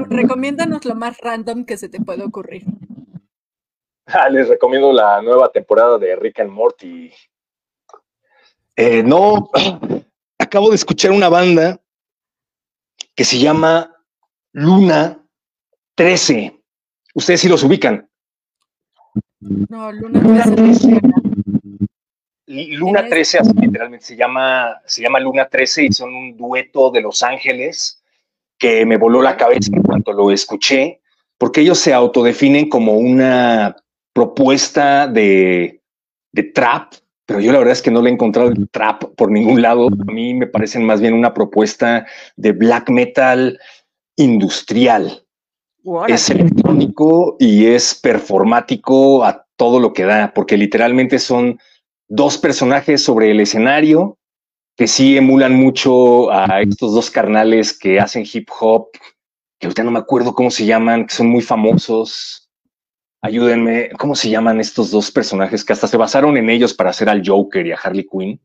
recomiéndanos lo más random que se te puede ocurrir. Ah, les recomiendo la nueva temporada de Rick and Morty. Eh, no, acabo de escuchar una banda que se llama Luna 13. Ustedes sí los ubican. No, Luna 13. Luna 13 literalmente se llama, se llama Luna 13 y son un dueto de Los Ángeles que me voló la cabeza en cuanto lo escuché, porque ellos se autodefinen como una propuesta de, de trap, pero yo la verdad es que no le he encontrado el trap por ningún lado. A mí me parecen más bien una propuesta de black metal industrial. Es electrónico y es performático a todo lo que da, porque literalmente son dos personajes sobre el escenario que sí emulan mucho a estos dos carnales que hacen hip hop, que ahorita no me acuerdo cómo se llaman, que son muy famosos. Ayúdenme, ¿cómo se llaman estos dos personajes que hasta se basaron en ellos para hacer al Joker y a Harley Quinn?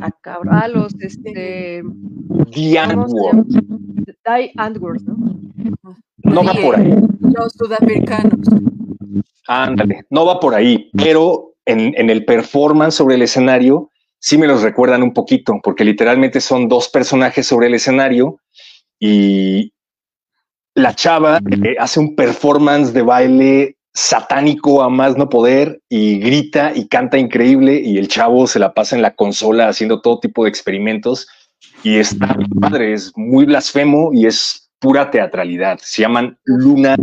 A cabralos, este. The Antwoord. Die Antwoord, ¿no? No va por ahí. Los sudamericanos. Ándale, no va por ahí, pero en, el performance sobre el escenario sí me los recuerdan un poquito, porque literalmente son dos personajes sobre el escenario y la chava eh, hace un performance de baile satánico a más no poder y grita y canta increíble y el chavo se la pasa en la consola haciendo todo tipo de experimentos y está padre, es muy blasfemo y es pura teatralidad. Se llaman Luna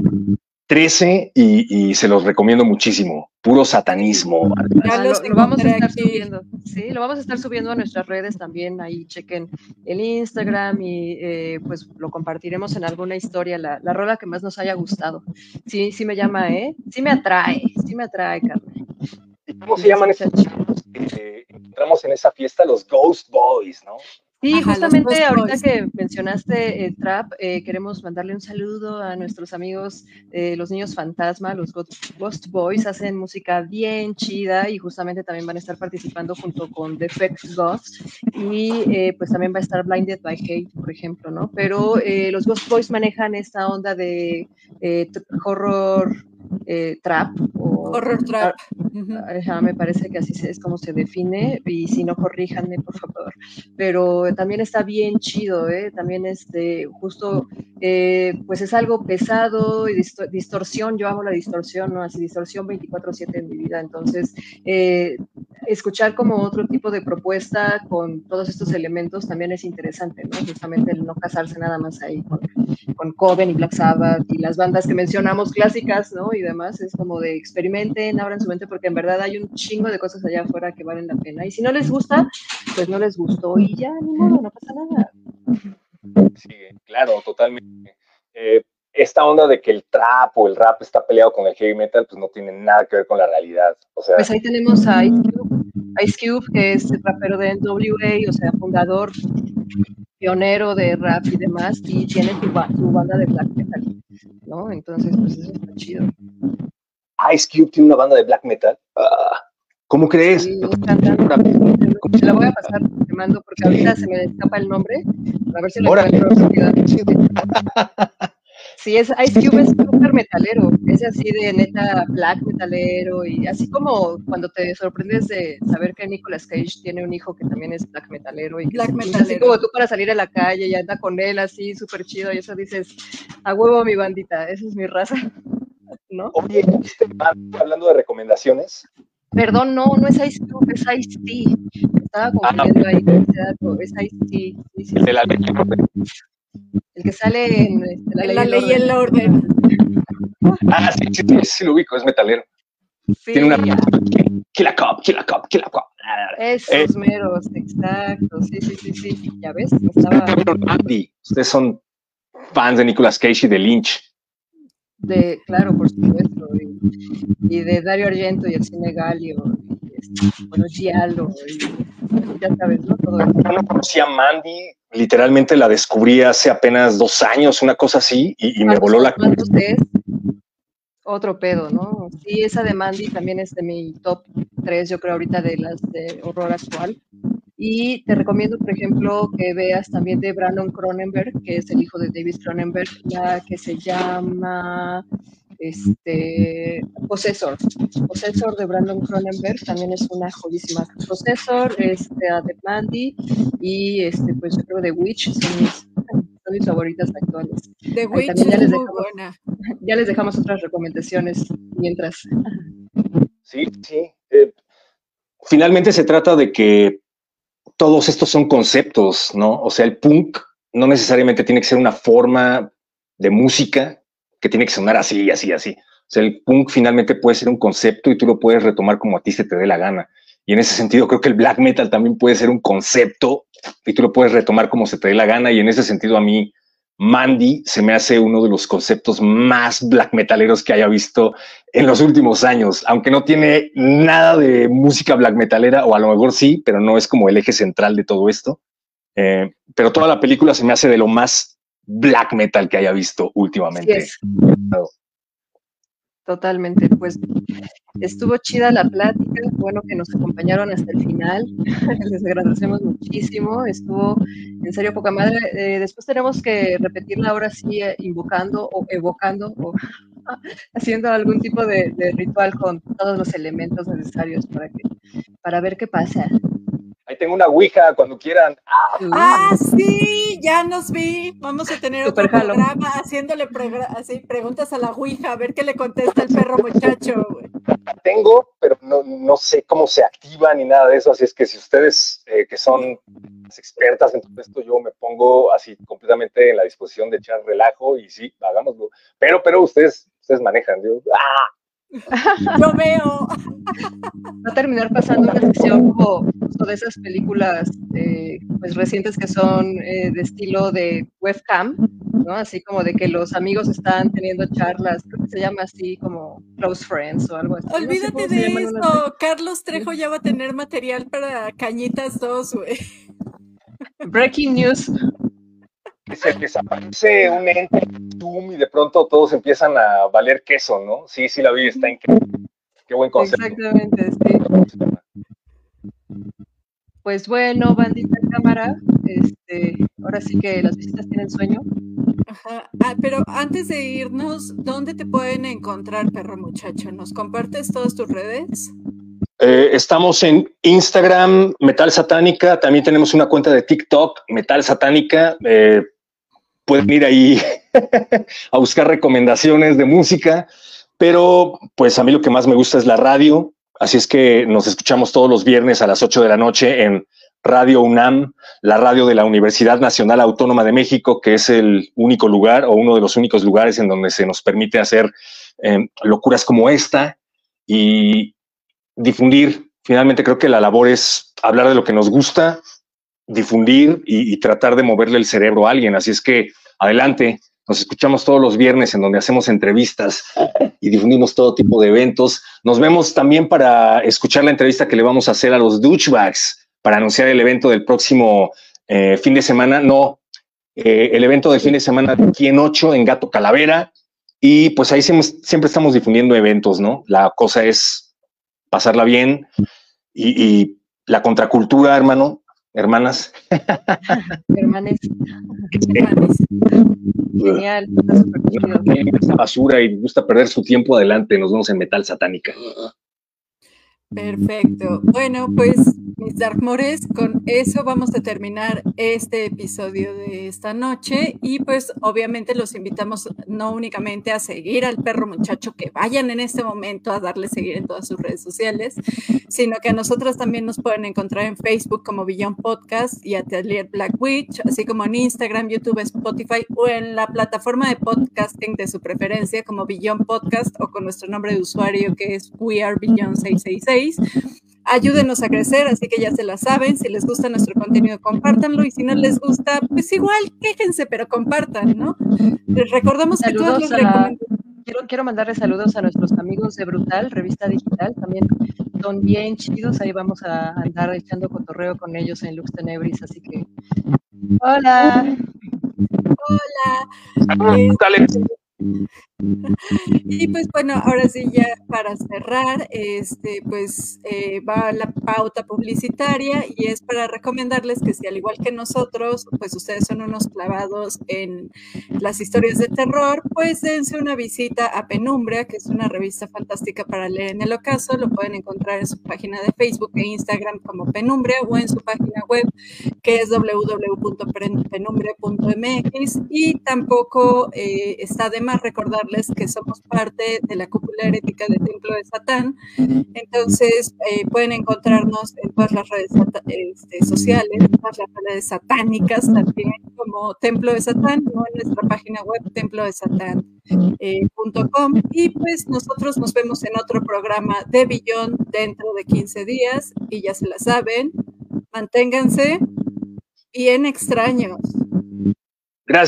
13 y, se los recomiendo muchísimo. Puro satanismo. Ah, lo, vamos a estar subiendo. Sí, lo vamos a estar subiendo a nuestras redes también. Ahí chequen el Instagram y eh, pues lo compartiremos en alguna historia, la, la, rola que más nos haya gustado. Sí, sí me llama, ¿eh? Sí me atrae, sí me atrae, Carmen. ¿Cómo se llaman esos chicos que encontramos en esa fiesta? Los Ghost Boys, ¿no? Sí, justamente ahorita que mencionaste el trap, eh, queremos mandarle un saludo a nuestros amigos, eh, los niños fantasma, los Ghost Boys, hacen música bien chida y justamente también van a estar participando junto con Defect Ghost y eh, pues también va a estar Blinded by Hate, por ejemplo, ¿no? Pero los Ghost Boys manejan esta onda de horror trap o horror trap. me parece que así es como se define y si no corríjanme por favor. Pero también está bien chido, ¿eh? También este, justo, eh, pues es algo pesado y distorsión, yo amo la distorsión, ¿no? Así, distorsión 24/7 en mi vida, entonces, eh, escuchar como otro tipo de propuesta con todos estos elementos también es interesante, ¿no? Justamente el no casarse nada más ahí con, con Coven y Black Sabbath y las bandas que mencionamos clásicas, ¿no? Y demás, es como de experimenten, abran su mente porque en verdad hay un chingo de cosas allá afuera que valen la pena. Y si no les gusta, pues no les gustó y ya, ni modo, no pasa nada. Sí, claro, totalmente. Eh, esta onda de que el trap o el rap está peleado con el heavy metal, pues no tiene nada que ver con la realidad. O sea, pues ahí tenemos a Ice Cube, Ice Cube que es el rapero de NWA, o sea, fundador, pionero de rap y demás, y tiene su, banda de black metal, ¿no? Entonces, pues eso está chido. Ice Cube tiene una banda de black metal. Ah, ¿Cómo crees? Sí, te la voy a pasar, te mando, porque ahorita se me escapa el nombre. A ver si lo encuentro. Sí, es, Ice Cube es súper metalero, es así de neta black metalero y así como cuando te sorprendes de saber que Nicolas Cage tiene un hijo que también es black metalero y black metalero. así como tú para salir a la calle y anda con él así súper chido y eso dices, a huevo mi bandita, esa es mi raza, ¿no? Oye, hablando de recomendaciones, Perdón, no, no es Ice Cube, es Ice T. Estaba ah, confundiendo ahí, es Ice T. Sí, sí, de la ley el que sale en este, la, ley, y el orden. Ah, sí, sí, sí, sí, lo ubico, es metalero. Tiene una. Kill a cop, kill a cop, kill a cop. Esos eh. meros, exacto. Sí, sí, sí, sí. Ya ves, estaba. Ustedes son fans de Nicolas Cage y de Lynch. De, claro, por supuesto. Y, de Dario Argento y el cine Galio. Y este, bueno, Giallo. Y, ya sabes, ¿no? Todo eso. Yo no conocía Mandy literalmente la descubrí hace apenas dos años, una cosa así, y, me voló la cabeza. Otro pedo, ¿no? Sí, esa de Mandy también es de mi top 3, yo creo, ahorita de las de horror actual. Y te recomiendo, por ejemplo, que veas también de Brandon Cronenberg, que es el hijo de David Cronenberg, la que se llama este, Possessor. Possessor de Brandon Cronenberg también es una joyísima. Possessor, este, The Mandy y este, pues yo creo The Witch son mis, son mis favoritas actuales. The Witch ya les dejamos, buena. Ya les dejamos otras recomendaciones mientras. Sí, sí. Eh, finalmente se trata de que todos estos son conceptos, ¿no? O sea, el punk no necesariamente tiene que ser una forma de música que tiene que sonar así, así, así. O sea, el punk finalmente puede ser un concepto y tú lo puedes retomar como a ti se te dé la gana. Y en ese sentido creo que el black metal también puede ser un concepto y tú lo puedes retomar como se te dé la gana. Y en ese sentido a mí Mandy se me hace uno de los conceptos más black metaleros que haya visto en los últimos años, aunque no tiene nada de música black metalera, o a lo mejor sí, pero no es como el eje central de todo esto. Eh, pero toda la película se me hace de lo más black metal que haya visto últimamente. Totalmente, pues estuvo chida la plática, bueno que nos acompañaron hasta el final, les agradecemos muchísimo, estuvo en serio poca madre, eh, después tenemos que repetirla ahora sí eh, invocando o evocando o haciendo algún tipo de, de, ritual con todos los elementos necesarios para, que, para ver qué pasa. Ahí tengo una Ouija cuando quieran. Ah, sí, ya nos vi. Vamos a tener otro programa haciéndole así, preguntas a la Ouija, a ver qué le contesta el perro muchacho. Tengo, pero no, no, sé cómo se activa ni nada de eso. Así es que si ustedes eh, que son expertas en todo esto, yo me pongo así completamente en la disposición de echar relajo y sí, hagámoslo. Pero, pero ustedes, ustedes manejan. Digo, ¡ah! Lo veo. Va a terminar pasando una sesión como de esas películas eh, pues recientes que son eh, de estilo de webcam, ¿no? Así como de que los amigos están teniendo charlas, creo que se llama así como close friends o algo así. Olvídate de eso, Carlos Trejo ya va a tener material para Cañitas 2, güey. Breaking news se desaparece un ente Zoom y de pronto todos empiezan a valer queso, ¿no? Sí, sí la vi, está increíble. Qué buen concepto. Exactamente, sí. Pues bueno, bandita cámara, este, ahora sí que las visitas tienen sueño. Ajá. Ah, pero antes de irnos, ¿dónde te pueden encontrar, perro muchacho? ¿Nos compartes todas tus redes? Eh, estamos en Instagram, Metal Satánica. También tenemos una cuenta de TikTok, Metal Satánica. Eh, pueden ir ahí a buscar recomendaciones de música, pero pues a mí lo que más me gusta es la radio, así es que nos escuchamos todos los viernes a las 8 de la noche en Radio UNAM, la radio de la Universidad Nacional Autónoma de México, que es el único lugar o uno de los únicos lugares en donde se nos permite hacer eh, locuras como esta y difundir. Finalmente creo que la labor es hablar de lo que nos gusta, difundir y, tratar de moverle el cerebro a alguien. Así es que adelante, nos escuchamos todos los viernes en donde hacemos entrevistas y difundimos todo tipo de eventos. Nos vemos también para escuchar la entrevista que le vamos a hacer a los douchebags para anunciar el evento del próximo eh, fin de semana. No, eh, el evento del fin de semana aquí en 8 en Gato Calavera. Y pues ahí siempre, siempre estamos difundiendo eventos, ¿no? La cosa es pasarla bien y, y la contracultura, hermano, hermanas. Hermanes. Genial. Esta basura y gusta perder su tiempo adelante. Nos vemos en Metal Satánica. Perfecto. Bueno, pues mis Darkmores, con eso vamos a terminar este episodio de esta noche y pues obviamente los invitamos no únicamente a seguir al perro muchacho, que vayan en este momento a darle seguir en todas sus redes sociales, sino que a nosotros también nos pueden encontrar en Facebook como Beyond Podcast y Atelier Black Witch, así como en Instagram, YouTube, Spotify o en la plataforma de podcasting de su preferencia como Beyond Podcast o con nuestro nombre de usuario que es We Are Beyond 666. Ayúdenos a crecer, así que ya se la saben. Si les gusta nuestro contenido, compártanlo. Y si no les gusta, pues igual, quéjense, pero compartan, ¿no? Les recordamos que todos los quiero, quiero mandarles saludos a nuestros amigos de Brutal, revista digital. También son bien chidos. Ahí vamos a andar echando cotorreo con ellos en Lux Tenebris. Así que, hola. Hola. Y pues bueno, ahora sí ya para cerrar, este, pues eh, va la pauta publicitaria y es para recomendarles que si al igual que nosotros, pues ustedes son unos clavados en las historias de terror, pues dense una visita a Penumbra, que es una revista fantástica para leer en el ocaso. Lo pueden encontrar en su página de Facebook e Instagram como Penumbra o en su página web que es www.penumbra.mx y tampoco eh, está de más recordar que somos parte de la cúpula herética del Templo de Satán. Entonces, eh, pueden encontrarnos en todas las redes este, sociales, en todas las redes satánicas también, como Templo de Satán, o en nuestra página web templodesatán.com. Eh, y pues nosotros nos vemos en otro programa de Billón dentro de 15 días y ya se la saben, manténganse bien extraños.